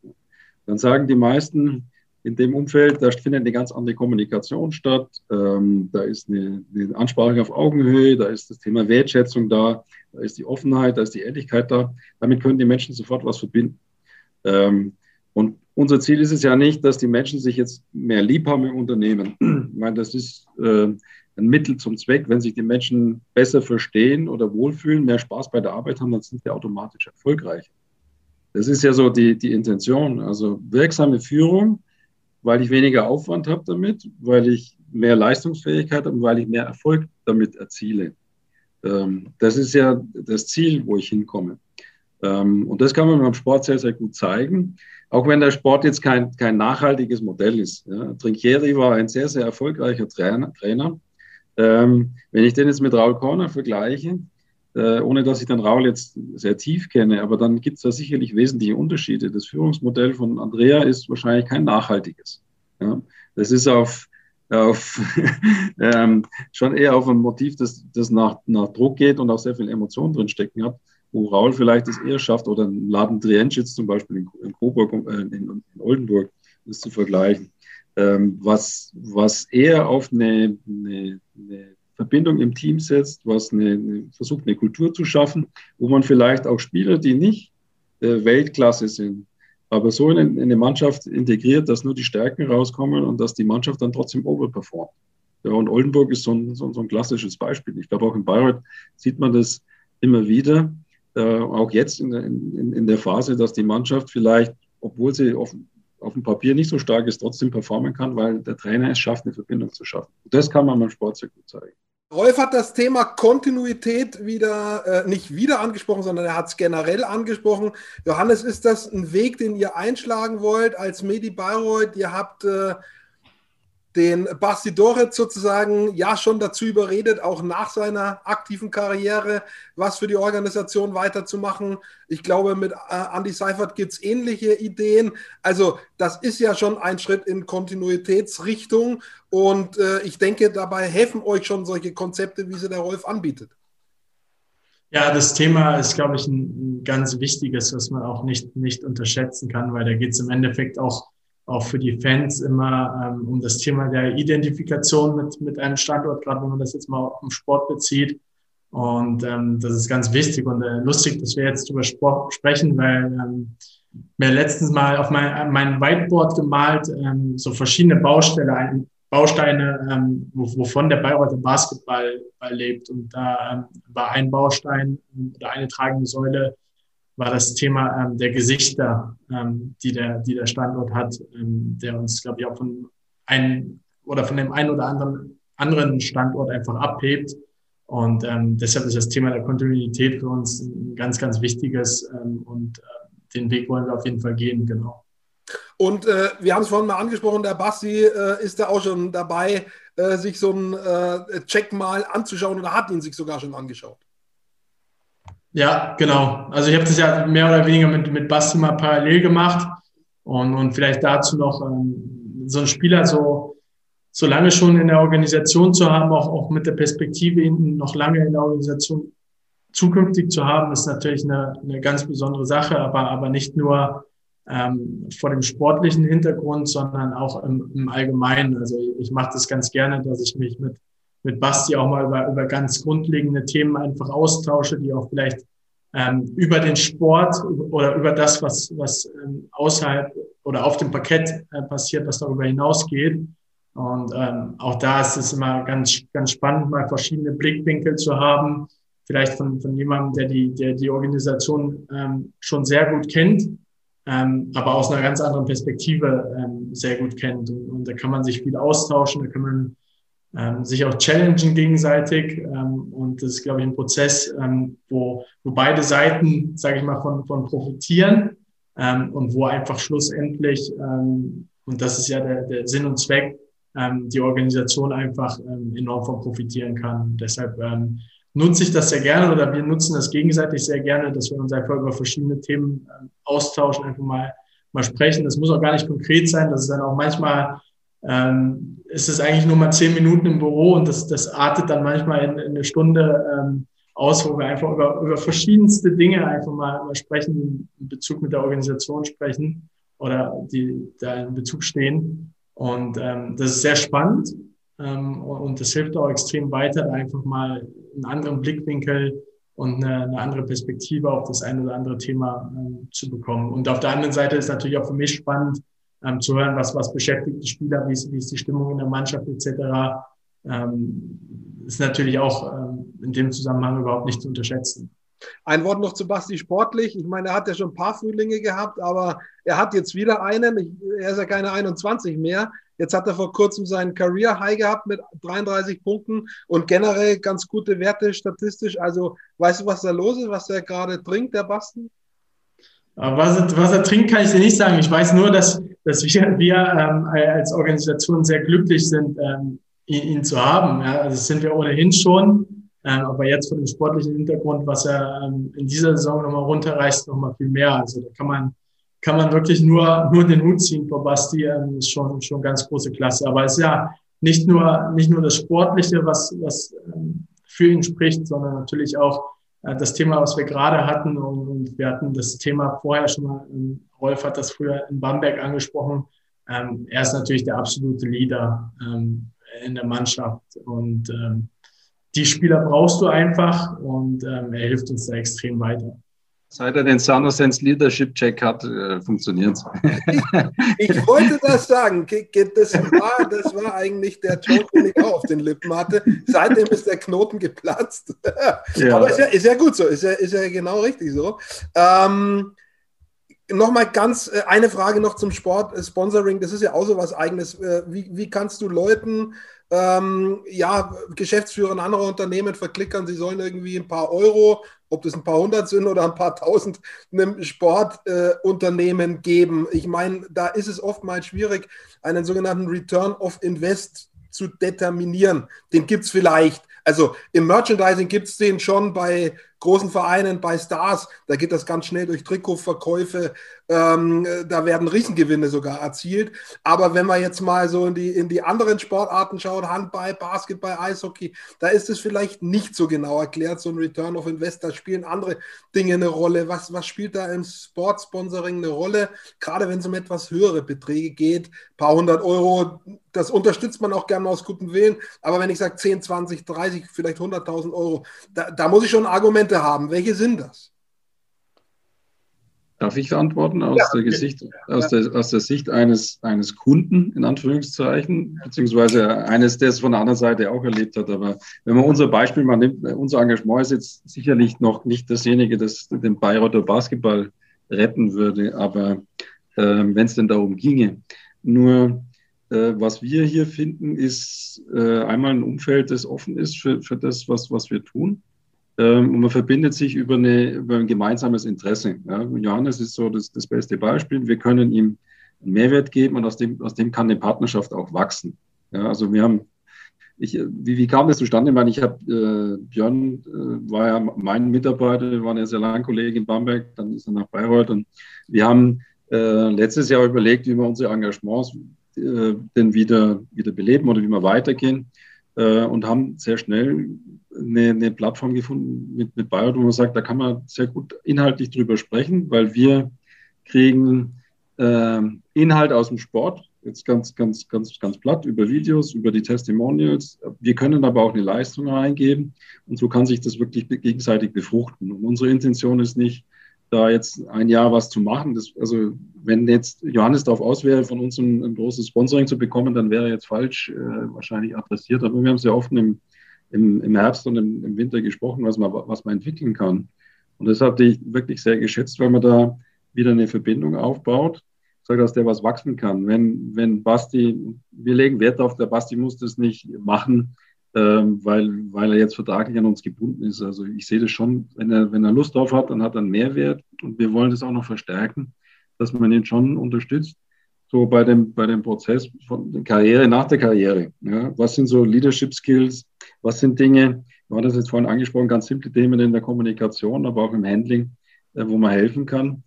Dann sagen die meisten, in dem Umfeld, da findet eine ganz andere Kommunikation statt, ähm, da ist eine, eine, Ansprache auf Augenhöhe, da ist das Thema Wertschätzung da, da ist die Offenheit, da ist die Ehrlichkeit da. Damit können die Menschen sofort was verbinden. Ähm, und unser Ziel ist es ja nicht, dass die Menschen sich jetzt mehr lieb haben im Unternehmen. Ich meine, das ist äh, ein Mittel zum Zweck. Wenn sich die Menschen besser verstehen oder wohlfühlen, mehr Spaß bei der Arbeit haben, dann sind sie automatisch erfolgreich. Das ist ja so die, die Intention. Also wirksame Führung, weil ich weniger Aufwand habe damit, weil ich mehr Leistungsfähigkeit habe und weil ich mehr Erfolg damit erziele. Ähm, das ist ja das Ziel, wo ich hinkomme. Ähm, und das kann man beim Sport sehr, sehr gut zeigen. Auch wenn der Sport jetzt kein, kein nachhaltiges Modell ist. Ja. Trinchieri war ein sehr, sehr erfolgreicher Trainer. Trainer. Ähm, wenn ich den jetzt mit Raul Korner vergleiche, äh, ohne dass ich den Raul jetzt sehr tief kenne, aber dann gibt es da sicherlich wesentliche Unterschiede. Das Führungsmodell von Andrea ist wahrscheinlich kein nachhaltiges. Ja. Das ist auf, auf ähm, schon eher auf ein Motiv, das, das nach, nach Druck geht und auch sehr viel Emotion drin stecken hat wo Raul vielleicht es eher schafft, oder ein Laden Trienschitz zum Beispiel in, in Coburg, äh, in, in, Oldenburg, das zu vergleichen, ähm, was, was eher auf eine, eine, eine Verbindung im Team setzt, was eine, eine, versucht, eine Kultur zu schaffen, wo man vielleicht auch Spieler, die nicht äh, Weltklasse sind, aber so in, in, eine Mannschaft integriert, dass nur die Stärken rauskommen und dass die Mannschaft dann trotzdem overperformt. Ja, und Oldenburg ist so ein, so, so ein klassisches Beispiel. Ich glaube, auch in Bayreuth sieht man das immer wieder, äh, auch jetzt in, in, in, der Phase, dass die Mannschaft vielleicht, obwohl sie auf, auf dem Papier nicht so stark ist, trotzdem performen kann, weil der Trainer es schafft, eine Verbindung zu schaffen. Das kann man beim Sport sehr gut zeigen. Rolf hat das Thema Kontinuität wieder, äh, nicht wieder angesprochen, sondern er hat es generell angesprochen. Johannes, ist das ein Weg, den ihr einschlagen wollt als Medi Bayreuth? Ihr habt äh, den Basti Doretz sozusagen ja schon dazu überredet, auch nach seiner aktiven Karriere was für die Organisation weiterzumachen. Ich glaube, mit äh, Andy Seifert gibt es ähnliche Ideen. Also das ist ja schon ein Schritt in Kontinuitätsrichtung und äh, ich denke, dabei helfen euch schon solche Konzepte, wie sie der Rolf anbietet. Ja, das Thema ist, glaube ich, ein, ein ganz wichtiges, was man auch nicht, nicht unterschätzen kann, weil da geht es im Endeffekt auch auch für die Fans immer ähm, um das Thema der Identifikation mit, mit einem Standort, gerade wenn man das jetzt mal auf den Sport bezieht. Und ähm, das ist ganz wichtig und äh, lustig, dass wir jetzt darüber Sport sprechen, weil ähm, mir letztens mal auf mein, mein Whiteboard gemalt, ähm, so verschiedene Baustelle, Bausteine, ähm, wovon der Bayreuther Basketball lebt. Und da ähm, war ein Baustein oder eine tragende Säule war das Thema ähm, der Gesichter, ähm, die, der, die der Standort hat, ähm, der uns, glaube ich, auch von einem oder von dem einen oder anderen anderen Standort einfach abhebt. Und ähm, deshalb ist das Thema der Kontinuität für uns ein ganz, ganz wichtiges ähm, und äh, den Weg wollen wir auf jeden Fall gehen, genau. Und äh, wir haben es vorhin mal angesprochen, der Basti äh, ist da auch schon dabei, äh, sich so einen äh, Check mal anzuschauen oder hat ihn sich sogar schon angeschaut. Ja, genau. Also ich habe das ja mehr oder weniger mit, mit Basti mal parallel gemacht und, und vielleicht dazu noch ähm, so ein Spieler so, so lange schon in der Organisation zu haben, auch, auch mit der Perspektive ihn noch lange in der Organisation zukünftig zu haben, ist natürlich eine, eine ganz besondere Sache, aber, aber nicht nur ähm, vor dem sportlichen Hintergrund, sondern auch im, im Allgemeinen. Also ich mache das ganz gerne, dass ich mich mit, mit Basti auch mal über, über ganz grundlegende Themen einfach austausche, die auch vielleicht ähm, über den Sport oder über das, was, was ähm, außerhalb oder auf dem Parkett äh, passiert, was darüber hinausgeht. Und ähm, auch da ist es immer ganz, ganz spannend, mal verschiedene Blickwinkel zu haben. Vielleicht von, von jemandem, der die, der die Organisation ähm, schon sehr gut kennt ähm, aber aus einer ganz anderen Perspektive ähm, sehr gut kennt. Und, und, da kann man sich viel austauschen, da kann man ähm, sich auch challengen gegenseitig. Ähm, und das ist, glaube ich, ein Prozess, ähm, wo, wo beide Seiten, sage ich mal, von, von profitieren ähm, und wo einfach schlussendlich, ähm, und das ist ja der, der Sinn und Zweck, ähm, die Organisation einfach ähm, enorm von profitieren kann. Deshalb ähm, nutze ich das sehr gerne oder wir nutzen das gegenseitig sehr gerne, dass wir uns einfach über verschiedene Themen äh, austauschen, einfach mal, mal sprechen. Das muss auch gar nicht konkret sein, das ist dann auch manchmal, ähm, ist es eigentlich nur mal zehn Minuten im Büro und das, das artet dann manchmal in, in eine Stunde ähm, aus, wo wir einfach über, über verschiedenste Dinge einfach mal, mal sprechen, in Bezug mit der Organisation sprechen oder die da in Bezug stehen. Und ähm, das ist sehr spannend. Ähm, und das hilft auch extrem weiter, einfach mal einen anderen Blickwinkel und eine, eine andere Perspektive auf das ein oder andere Thema ähm, zu bekommen. Und auf der anderen Seite ist natürlich auch für mich spannend ähm, zu hören, was, was beschäftigt die Spieler, wie ist, wie ist die Stimmung in der Mannschaft etc. Ähm, ist natürlich auch ähm, in dem Zusammenhang überhaupt nicht zu unterschätzen. Ein Wort noch zu Basti sportlich. Ich meine, er hat ja schon ein paar Frühlinge gehabt, aber er hat jetzt wieder einen. Er ist ja keine 21 mehr. Jetzt hat er vor kurzem seinen Career High gehabt mit 33 Punkten und generell ganz gute Werte statistisch. Also weißt du, was da los ist, was er gerade trinkt, der Basten? Was er, was er trinkt, kann ich dir nicht sagen. Ich weiß nur, dass, dass wir, wir ähm, als Organisation sehr glücklich sind, ähm, ihn, ihn, zu haben. Ja, also das sind wir ohnehin schon. Ähm, aber jetzt von dem sportlichen Hintergrund, was er ähm, in dieser Saison nochmal runterreißt, nochmal viel mehr. Also da kann man kann man wirklich nur, nur den Hut ziehen vor Basti. Ähm, ist schon, schon ganz große Klasse. Aber es ist ja nicht nur, nicht nur das Sportliche, was, was ähm, für ihn spricht, sondern natürlich auch das Thema, was wir gerade hatten. Und, wir hatten das Thema vorher schon mal, ähm, Rolf hat das früher in Bamberg angesprochen. Ähm, er ist natürlich der absolute Leader ähm, in der Mannschaft. Und die Spieler brauchst du einfach und er hilft uns da extrem weiter. Seit er den Sanosense Leadership Check hat, äh, funktioniert es. Ich, ich, wollte das sagen. Das war, das war eigentlich der Ton, den ich auch auf den Lippen hatte. Seitdem ist der Knoten geplatzt. Ja. Aber ist ja, ist ja gut so, ist ja, ist ja genau richtig so. Ähm, Nochmal ganz äh, eine Frage noch zum Sport, äh, Sponsoring, das ist ja auch so was Eigenes. Äh, wie, wie kannst du Leuten ähm, ja, Geschäftsführer anderer Unternehmen verklickern, sie sollen irgendwie ein paar Euro, ob das ein paar hundert sind oder ein paar tausend, einem Sportunternehmen äh, geben. Ich meine, da ist es oftmals schwierig, einen sogenannten Return of Invest zu determinieren. Den gibt es vielleicht. Also im Merchandising gibt es den schon bei großen Vereinen, bei Stars. Da geht das ganz schnell durch Trikotverkäufe, ähm, da werden Riesengewinne sogar erzielt. Aber wenn man jetzt mal so in die, in die anderen Sportarten schaut, Handball, Basketball, Eishockey, da ist es vielleicht nicht so genau erklärt, so ein Return of Invest. Da spielen andere Dinge eine Rolle. Was, was spielt da im Sportsponsoring eine Rolle? Gerade wenn es um etwas höhere Beträge geht, ein paar hundert Euro, das unterstützt man auch gerne aus gutem Willen. Aber wenn ich sage 10, 20, 30, vielleicht 100.000 Euro, da, da muss ich schon Argumente haben. Welche sind das? Darf ich antworten aus, ja, der, Gesicht, aus, der, aus der Sicht eines, eines Kunden, in Anführungszeichen, beziehungsweise eines, der es von der anderen Seite auch erlebt hat. Aber wenn man unser Beispiel mal nimmt, unser Engagement ist jetzt sicherlich noch nicht dasjenige, das den Bayreuther Basketball retten würde, aber äh, wenn es denn darum ginge. Nur äh, was wir hier finden, ist äh, einmal ein Umfeld, das offen ist für, für das, was, was wir tun. Ähm, und man verbindet sich über, eine, über ein gemeinsames Interesse. Ja. Johannes ist so das, das beste Beispiel. Wir können ihm einen Mehrwert geben und aus dem, aus dem kann eine Partnerschaft auch wachsen. Ja, also wir haben, ich, wie, wie kam das zustande? Ich meine, ich habe, äh, Björn äh, war ja mein Mitarbeiter, wir waren ja sehr lange Kollegen in Bamberg, dann ist er nach Bayreuth und wir haben äh, letztes Jahr überlegt, wie wir unsere Engagements äh, denn wieder, wieder beleben oder wie wir weitergehen äh, und haben sehr schnell eine, eine Plattform gefunden mit, mit Bayreuth, wo man sagt, da kann man sehr gut inhaltlich drüber sprechen, weil wir kriegen äh, Inhalt aus dem Sport, jetzt ganz, ganz, ganz, ganz platt über Videos, über die Testimonials. Wir können aber auch eine Leistung reingeben und so kann sich das wirklich gegenseitig befruchten. Und unsere Intention ist nicht, da jetzt ein Jahr was zu machen. Das, also wenn jetzt Johannes darauf aus wäre, von uns ein, ein, großes Sponsoring zu bekommen, dann wäre jetzt falsch äh, wahrscheinlich adressiert. Aber wir haben sehr oft im, im, im Herbst und im, im, Winter gesprochen, was man, was man entwickeln kann. Und das hatte ich wirklich sehr geschätzt, weil man da wieder eine Verbindung aufbaut, so dass der was wachsen kann. Wenn, wenn Basti, wir legen Wert auf, der Basti muss das nicht machen, ähm, weil, weil er jetzt vertraglich an uns gebunden ist. Also ich sehe das schon, wenn er, wenn er Lust drauf hat, dann hat er einen Mehrwert und wir wollen das auch noch verstärken, dass man ihn schon unterstützt. So bei dem, bei dem Prozess von der Karriere nach der Karriere. Ja, was sind so Leadership Skills? Was sind Dinge, wir haben das jetzt vorhin angesprochen, ganz simple Themen in der Kommunikation, aber auch im Handling, äh, wo man helfen kann.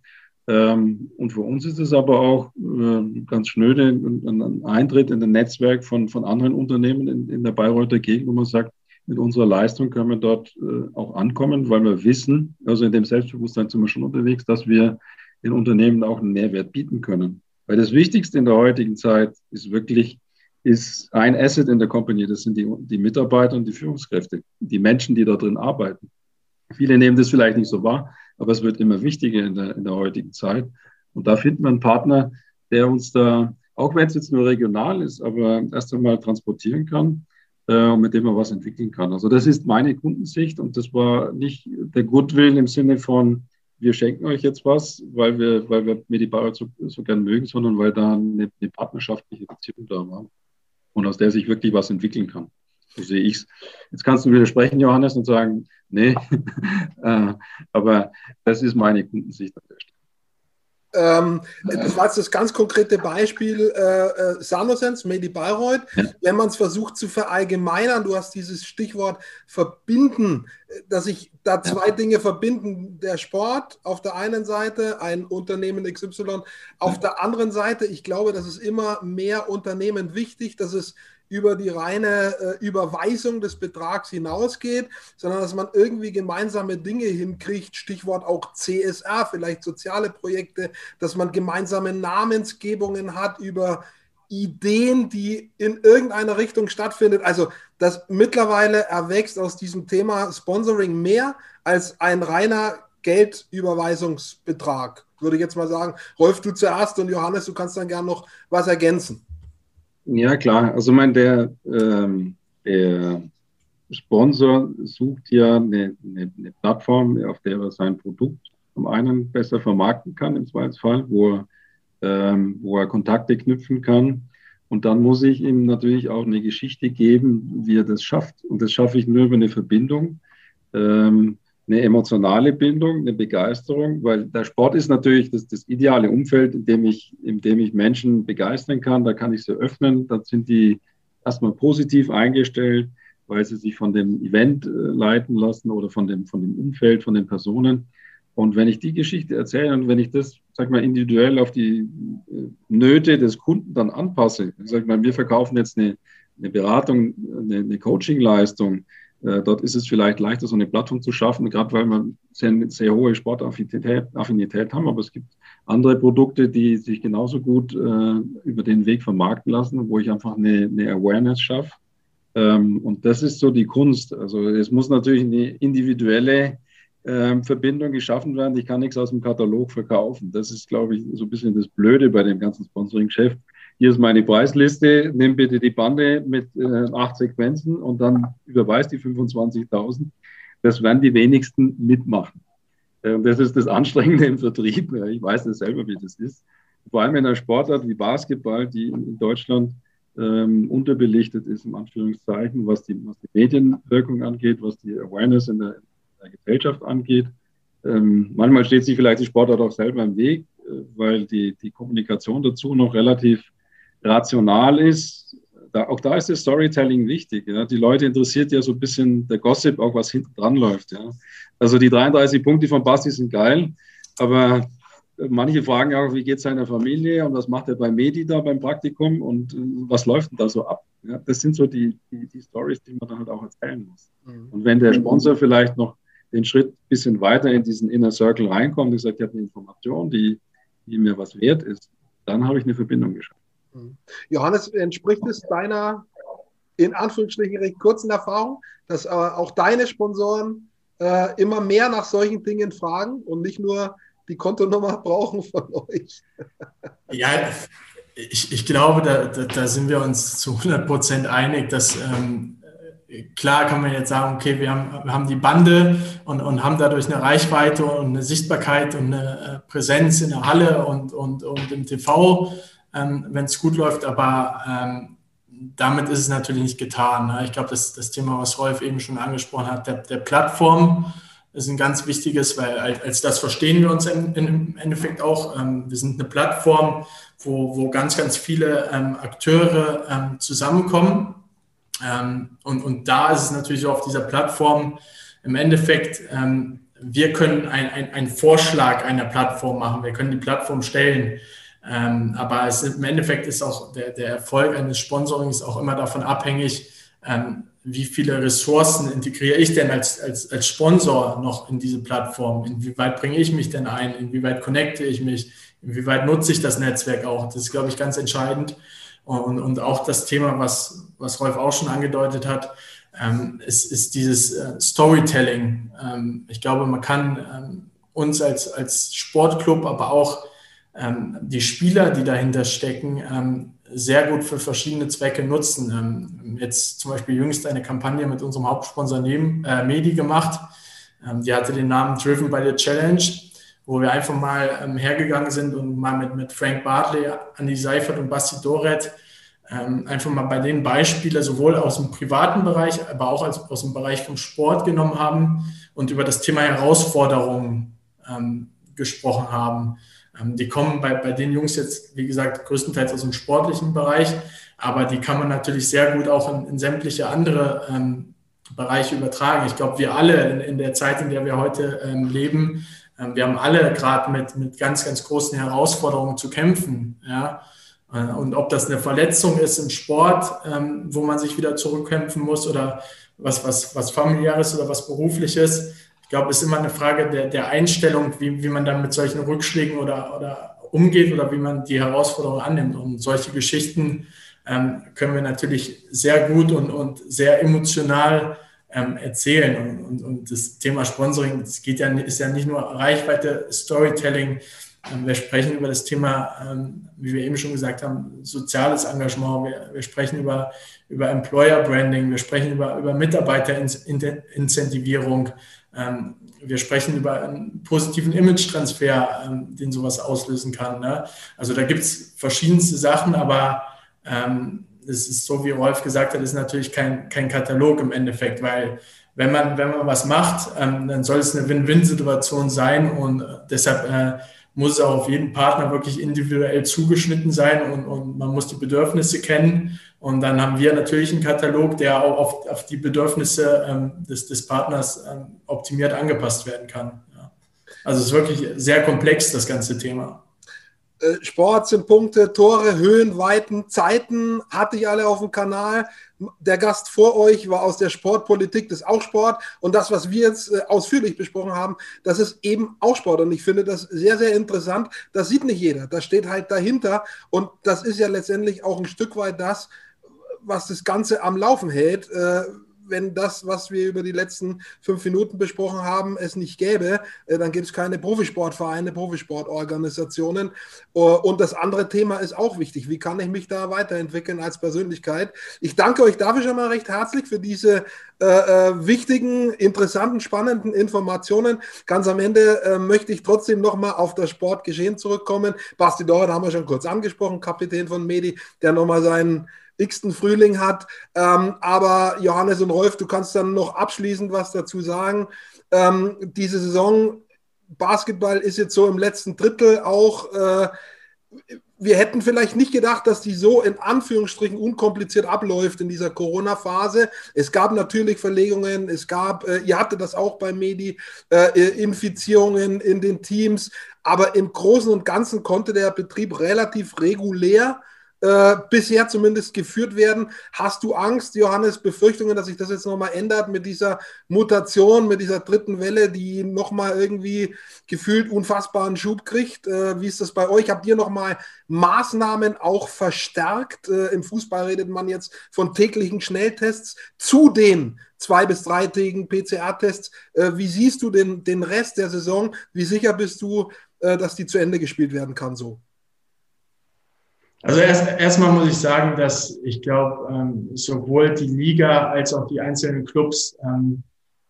Ähm, und für uns ist es aber auch äh, ganz schnöde, ein Eintritt in ein Netzwerk von, von anderen Unternehmen in, in der Bayreuther Gegend, wo man sagt, mit unserer Leistung können wir dort äh, auch ankommen, weil wir wissen, also in dem Selbstbewusstsein sind wir schon unterwegs, dass wir den Unternehmen auch einen Mehrwert bieten können. Weil das Wichtigste in der heutigen Zeit ist wirklich, ist ein Asset in der Company, das sind die, die Mitarbeiter und die Führungskräfte, die Menschen, die da drin arbeiten. Viele nehmen das vielleicht nicht so wahr, aber es wird immer wichtiger in der, in der heutigen Zeit. Und da finden wir einen Partner, der uns da, auch wenn es jetzt nur regional ist, aber erst einmal transportieren kann äh, und mit dem man was entwickeln kann. Also das ist meine Kundensicht und das war nicht der Goodwill im Sinne von, wir schenken euch jetzt was, weil wir, weil wir Medibauer so, so gern mögen, sondern weil da eine, eine partnerschaftliche Beziehung da war und aus der sich wirklich was entwickeln kann. So sehe ich es. Jetzt kannst du widersprechen, Johannes, und sagen, nee, äh, aber das ist meine Kundensicht an der Stelle. Ähm, das war jetzt das ganz konkrete Beispiel äh, äh Sanosense, Medi Bayreuth. Ja. Wenn man es versucht zu verallgemeinern, du hast dieses Stichwort verbinden, dass sich da zwei ja. Dinge verbinden. Der Sport auf der einen Seite, ein Unternehmen XY auf ja. der anderen Seite. Ich glaube, dass es immer mehr Unternehmen wichtig, dass es über die reine äh, Überweisung des Betrags hinausgeht, sondern dass man irgendwie gemeinsame Dinge hinkriegt, Stichwort auch CSR, vielleicht soziale Projekte, dass man gemeinsame Namensgebungen hat über Ideen, die in irgendeiner Richtung stattfindet. Also das mittlerweile erwächst aus diesem Thema Sponsoring mehr als ein reiner Geldüberweisungsbetrag. Würde ich jetzt mal sagen, Rolf, du zuerst und Johannes, du kannst dann gerne noch was ergänzen. Ja, klar. Also, mein, der, ähm, der Sponsor sucht ja eine, eine, eine, Plattform, auf der er sein Produkt zum einen besser vermarkten kann, im Zweifelsfall, wo er, ähm, wo er Kontakte knüpfen kann. Und dann muss ich ihm natürlich auch eine Geschichte geben, wie er das schafft. Und das schaffe ich nur über eine Verbindung. Ähm, eine emotionale Bindung, eine Begeisterung, weil der Sport ist natürlich das, das ideale Umfeld, in dem, ich, in dem ich Menschen begeistern kann. Da kann ich sie öffnen, da sind die erstmal positiv eingestellt, weil sie sich von dem Event äh, leiten lassen oder von dem, von dem Umfeld, von den Personen. Und wenn ich die Geschichte erzähle und wenn ich das, sag mal, individuell auf die äh, Nöte des Kunden dann anpasse, sag mal, wir verkaufen jetzt eine, eine Beratung, eine, eine Coaching-Leistung, dort ist es vielleicht leichter, so eine Plattform zu schaffen, gerade weil wir sehr, sehr hohe Sportaffinität Affinität haben. Aber es gibt andere Produkte, die sich genauso gut äh, über den Weg vermarkten lassen, wo ich einfach eine, eine Awareness schaffe. Ähm, und das ist so die Kunst. Also es muss natürlich eine individuelle ähm, Verbindung geschaffen werden. Ich kann nichts aus dem Katalog verkaufen. Das ist, glaube ich, so ein bisschen das Blöde bei dem ganzen Sponsoring-Geschäft hier ist meine Preisliste, nimm bitte die Bande mit äh, acht Sequenzen und dann überweis die 25.000. Das werden die wenigsten mitmachen. Äh, das ist das Anstrengende im Vertrieb. Ich weiß das selber, wie das ist. Vor allem in einer Sportart wie Basketball, die in Deutschland ähm, unterbelichtet ist, im Anführungszeichen, was die, was die Medienwirkung angeht, was die Awareness in der, in der Gesellschaft angeht. Ähm, manchmal steht sich vielleicht die Sportart auch selber im Weg, äh, weil die, die Kommunikation dazu noch relativ rational ist. Da, auch da ist das Storytelling wichtig. Ja. Die Leute interessiert ja so ein bisschen der Gossip, auch was hinten dran läuft. Ja. Also die 33 Punkte von Basti sind geil, aber manche fragen auch, wie geht es seiner Familie und was macht er bei Medi da beim Praktikum und äh, was läuft denn da so ab? Ja, das sind so die, die, die Stories, die man dann halt auch erzählen muss. Mhm. Und wenn der Sponsor vielleicht noch den Schritt ein bisschen weiter in diesen Inner Circle reinkommt und sagt, ich habe eine Information, die, die mir was wert ist, dann habe ich eine Verbindung geschaffen. Johannes, entspricht es deiner in Anführungsstrichen recht kurzen Erfahrung, dass äh, auch deine Sponsoren äh, immer mehr nach solchen Dingen fragen und nicht nur die Kontonummer brauchen von euch? ja, ich, ich glaube, da, da, da, sind wir uns zu 100 Prozent einig, dass ähm, klar kann man jetzt sagen, okay, wir haben, wir haben die Bande und, und haben dadurch eine Reichweite und eine Sichtbarkeit und eine äh, Präsenz in der Halle und, und, und im TV, ähm, wenn es gut läuft, aber ähm, damit ist es natürlich nicht getan. Ne? Ich glaube, das, das Thema, was Rolf eben schon angesprochen hat, der, der Plattform, ist ein ganz wichtiges, weil als das verstehen wir uns im Endeffekt auch. Ähm, wir sind eine Plattform, wo, wo ganz, ganz viele ähm, Akteure ähm, zusammenkommen. und, und da ist es natürlich auf dieser Plattform im Endeffekt, wir können einen Vorschlag einer Plattform machen, wir können die Plattform stellen. Aber es, im Endeffekt ist auch der, der Erfolg eines Sponsorings auch immer davon abhängig, wie viele Ressourcen integriere ich denn als, als, als Sponsor noch in diese Plattform? Inwieweit bringe ich mich denn ein? Inwieweit connecte ich mich? Inwieweit nutze ich das Netzwerk auch? Das ist, glaube ich, ganz entscheidend. Und, und auch das Thema, was, was Rolf auch schon angedeutet hat, ähm, ist, ist dieses äh, Storytelling. Ähm, ich glaube, man kann ähm, uns als, als Sportclub, aber auch ähm, die Spieler, die dahinter stecken, ähm, sehr gut für verschiedene Zwecke nutzen. Ähm, jetzt zum Beispiel jüngst eine Kampagne mit unserem Hauptsponsor neben, äh, Medi gemacht. Ähm, die hatte den Namen Driven by the Challenge, wo wir einfach mal ähm, hergegangen sind und mal mit, mit Frank Bartley, Andy Seifert und Basti Doret ähm, einfach mal bei den Beispielen sowohl aus dem privaten Bereich, aber auch als, aus dem Bereich vom Sport genommen haben und über das Thema Herausforderungen gesprochen haben. Ähm, die kommen bei, bei den Jungs jetzt, wie gesagt, größtenteils aus dem sportlichen Bereich, aber die kann man natürlich sehr gut auch in, in sämtliche andere ähm, Bereiche übertragen. Ich glaube, wir alle in, in, der Zeit, in der wir heute ähm, leben, ähm, wir haben alle gerade mit, mit ganz, ganz großen Herausforderungen zu kämpfen. Ja? Äh, und ob das eine Verletzung ist im Sport, ähm, wo man sich wieder zurückkämpfen muss oder was, was, was familiäres oder was berufliches, ich glaube, es ist immer eine Frage der, der Einstellung, wie, wie man dann mit solchen Rückschlägen oder, oder umgeht oder wie man die Herausforderung annimmt. Und solche Geschichten ähm, können wir natürlich sehr gut und, und sehr emotional ähm, erzählen. Und, und, und, das Thema Sponsoring, das geht ja, ist ja nicht nur Reichweite, Storytelling. Ähm, wir sprechen über das Thema, ähm, wie wir eben schon gesagt haben, soziales Engagement. Wir, wir sprechen über, über Employer Branding. Wir sprechen über, über Mitarbeiterincentivierung. Ähm, wir sprechen über einen positiven Image-Transfer, ähm, den sowas auslösen kann. Ne? Also da gibt es verschiedenste Sachen, aber ähm, es ist so, wie Rolf gesagt hat, ist natürlich kein, kein Katalog im Endeffekt, weil wenn man, wenn man was macht, dann soll es eine Win-Win-Situation sein und deshalb äh, muss es auch auf jeden Partner wirklich individuell zugeschnitten sein und, und man muss die Bedürfnisse kennen und dann haben wir natürlich einen Katalog, der auch auf, auf die Bedürfnisse ähm, des, des Partners ähm, optimiert angepasst werden kann. Ja. Also es ist wirklich sehr komplex, das ganze Thema. Äh, Sport sind Punkte, Tore, Höhen, Weiten, Zeiten, hatte ich alle auf dem Kanal. Der Gast vor euch war aus der Sportpolitik, das ist auch Sport. Und das, was wir jetzt äh, ausführlich besprochen haben, das ist eben auch Sport. Und ich finde das sehr, sehr interessant. Das sieht nicht jeder. Das steht halt dahinter. Und das ist ja letztendlich auch ein Stück weit das, was das Ganze am Laufen hält. Äh, wenn das, was wir über die letzten fünf Minuten besprochen haben, es nicht gäbe, äh, dann gibt es keine Profisportvereine, Profisportorganisationen. Uh, und das andere Thema ist auch wichtig. Wie kann ich mich da weiterentwickeln als Persönlichkeit? Ich danke euch dafür schon mal recht herzlich für diese äh, äh, wichtigen, interessanten, spannenden Informationen. Ganz am Ende äh, möchte ich trotzdem nochmal auf das Sportgeschehen zurückkommen. Basti Doran haben wir schon kurz angesprochen, Kapitän von Medi, der nochmal seinen x-ten Frühling hat. Ähm, aber Johannes und Rolf, du kannst dann noch abschließend was dazu sagen. Ähm, diese Saison Basketball ist jetzt so im letzten Drittel auch. Äh, wir hätten vielleicht nicht gedacht, dass die so in Anführungsstrichen unkompliziert abläuft in dieser Corona-Phase. Es gab natürlich Verlegungen, es gab, äh, ihr hattet das auch bei Medi, äh, Infizierungen in den Teams, aber im Großen und Ganzen konnte der Betrieb relativ regulär äh, bisher zumindest geführt werden. Hast du Angst, Johannes, Befürchtungen, dass sich das jetzt nochmal ändert mit dieser Mutation, mit dieser dritten Welle, die nochmal irgendwie gefühlt unfassbaren Schub kriegt? Äh, wie ist das bei euch? Habt ihr nochmal Maßnahmen auch verstärkt? Äh, Im Fußball redet man jetzt von täglichen Schnelltests zu den zwei- bis dreitägigen PCR-Tests. Äh, wie siehst du den, den Rest der Saison? Wie sicher bist du, äh, dass die zu Ende gespielt werden kann so? Also erst erstmal muss ich sagen, dass ich glaube, ähm, sowohl die Liga als auch die einzelnen Clubs ähm,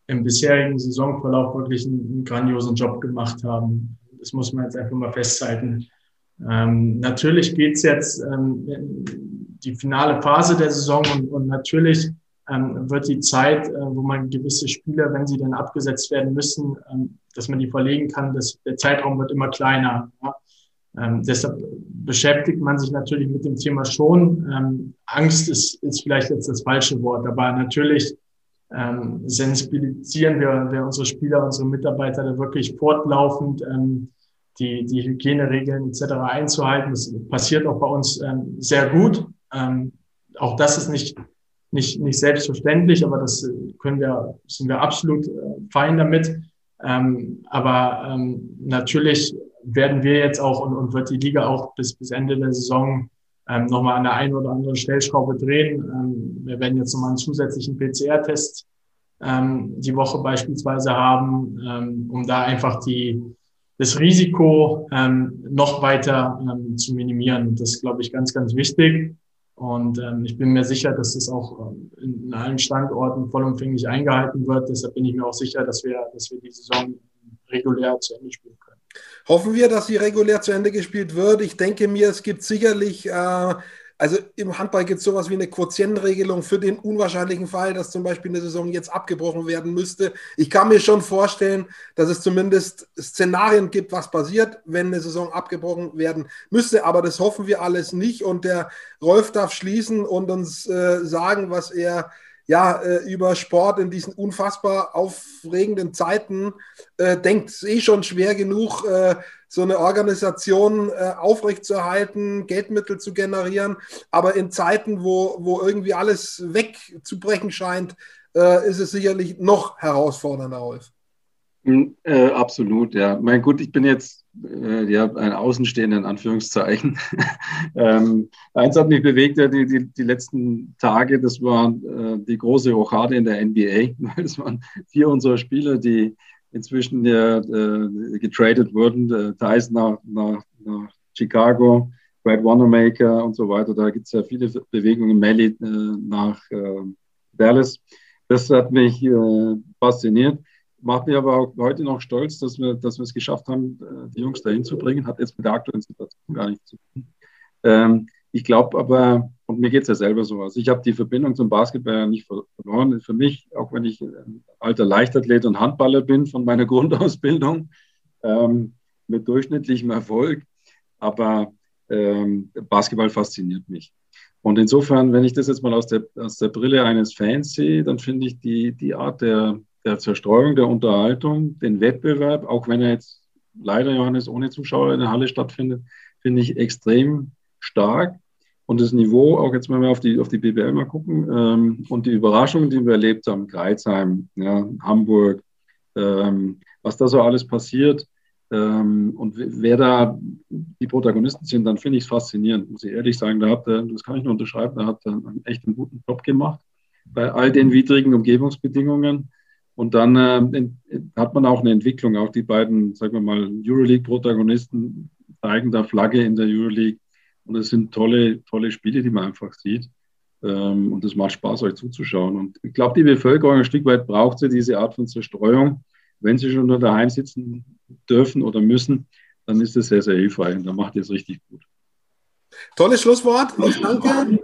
im bisherigen Saisonverlauf wirklich einen, einen, grandiosen Job gemacht haben. Das muss man jetzt einfach mal festhalten. Ähm, natürlich geht's jetzt ähm, die finale Phase der Saison und, und natürlich ähm, wird die Zeit, äh, wo man gewisse Spieler, wenn sie dann abgesetzt werden müssen, ähm, dass man die verlegen kann, dass der Zeitraum wird immer kleiner. Ja? Ähm, deshalb beschäftigt man sich natürlich mit dem Thema schon. Ähm, Angst ist, ist vielleicht jetzt das falsche Wort, aber natürlich ähm, sensibilisieren wir, wir unsere Spieler, unsere Mitarbeiter da wirklich fortlaufend, ähm, die, die Hygieneregeln etc. einzuhalten. Das passiert auch bei uns ähm, sehr gut. Ähm, auch das ist nicht, nicht, nicht selbstverständlich, aber das können wir, sind wir absolut äh, fein damit. Ähm, aber ähm, natürlich werden wir jetzt auch und, und wird die Liga auch bis, bis Ende der Saison ähm, nochmal an der einen oder anderen Stellschraube drehen. Ähm, wir werden jetzt nochmal einen zusätzlichen PCR-Test ähm, die Woche beispielsweise haben, ähm, um da einfach die, das Risiko ähm, noch weiter ähm, zu minimieren. Das ist, glaube ich, ganz, ganz wichtig. Und ähm, ich bin mir sicher, dass das auch ähm, in allen Standorten vollumfänglich eingehalten wird. Deshalb bin ich mir auch sicher, dass wir, dass wir die Saison regulär zu Ende spielen können. Hoffen wir, dass sie regulär zu Ende gespielt wird. Ich denke mir, es gibt sicherlich, äh, also im Handball gibt es sowas wie eine Quotientenregelung für den unwahrscheinlichen Fall, dass zum Beispiel eine Saison jetzt abgebrochen werden müsste. Ich kann mir schon vorstellen, dass es zumindest Szenarien gibt, was passiert, wenn eine Saison abgebrochen werden müsste. Aber das hoffen wir alles nicht. Und der Rolf darf schließen und uns äh, sagen, was er ja, äh, über Sport in diesen unfassbar aufregenden Zeiten äh, denkt. Ist eh schon schwer genug, äh, so eine Organisation äh, aufrechtzuerhalten, Geldmittel zu generieren. Aber in Zeiten, wo, wo irgendwie alles wegzubrechen scheint, äh, ist es sicherlich noch herausfordernder, Rolf. Hm, äh, absolut, ja. Mein gut, ich bin jetzt äh, ja, ein Außenstehender in Anführungszeichen. ähm, eins hat mich bewegt, ja, die, die, die letzten Tage, das war äh, die große Rochade in der NBA, es waren vier unserer Spieler, die inzwischen äh, getradet wurden, äh, Tyson nach, nach, nach Chicago, Brad Wanamaker und so weiter. Da gibt es ja viele Bewegungen, Melly äh, nach äh, Dallas. Das hat mich äh, fasziniert macht mich aber auch heute noch stolz, dass wir, dass wir es geschafft haben, äh, die Jungs dahin zu bringen. Hat jetzt mit der aktuellen Situation gar nichts zu tun. Ähm, ich glaube aber, und mir geht es ja selber so aus, ich habe die Verbindung zum Basketball ja nicht verloren. Für mich, auch wenn ich alter Leichtathlet und Handballer bin von meiner Grundausbildung, ähm, mit durchschnittlichem Erfolg, aber ähm, Basketball fasziniert mich. Und insofern, wenn ich das jetzt mal aus der, aus der Brille eines Fans sehe, dann finde ich die, die Art der, der Zerstreuung der Unterhaltung, den Wettbewerb, auch wenn er jetzt leider, Johannes, ohne Zuschauer in der Halle stattfindet, finde ich extrem stark. Und das Niveau, auch jetzt wir auf die, auf die BBL mal gucken, ähm, und die Überraschungen, die wir erlebt haben, Greizheim, ja, Hamburg, ähm, was da so alles passiert ähm, und wer da die Protagonisten sind, dann finde ich es faszinierend, muss ich ehrlich sagen. Da hat er, das kann ich nur unterschreiben, da hat er einen echt guten Job gemacht bei all den widrigen Umgebungsbedingungen. Und dann äh, hat man auch eine Entwicklung. Auch die beiden, sagen wir mal, Euroleague-Protagonisten zeigen da Flagge in der Euroleague. Und es sind tolle, tolle Spiele, die man einfach sieht. Ähm, und es macht Spaß, euch zuzuschauen. Und ich glaube, die Bevölkerung ein Stück weit braucht sie diese Art von Zerstreuung. Wenn sie schon nur daheim sitzen dürfen oder müssen, dann ist es sehr, sehr hilfreich. Und dann macht ihr es richtig gut. Tolles Schlusswort. Ich danke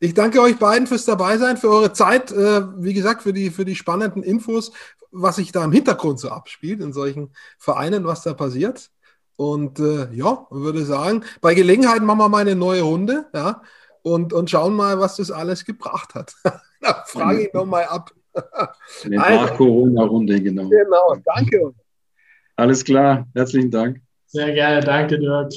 Ich danke euch beiden fürs Dabeisein, für eure Zeit, äh, wie gesagt, für die, für die spannenden Infos, was sich da im Hintergrund so abspielt in solchen Vereinen, was da passiert. Und äh, ja, würde sagen, bei Gelegenheit machen wir mal eine neue Runde, ja, und, und schauen mal, was das alles gebracht hat. da frage ich nochmal ab. Eine also, Nach-Corona-Runde, genau. Genau, danke. Alles klar, herzlichen Dank. Sehr gerne, danke, Dirk.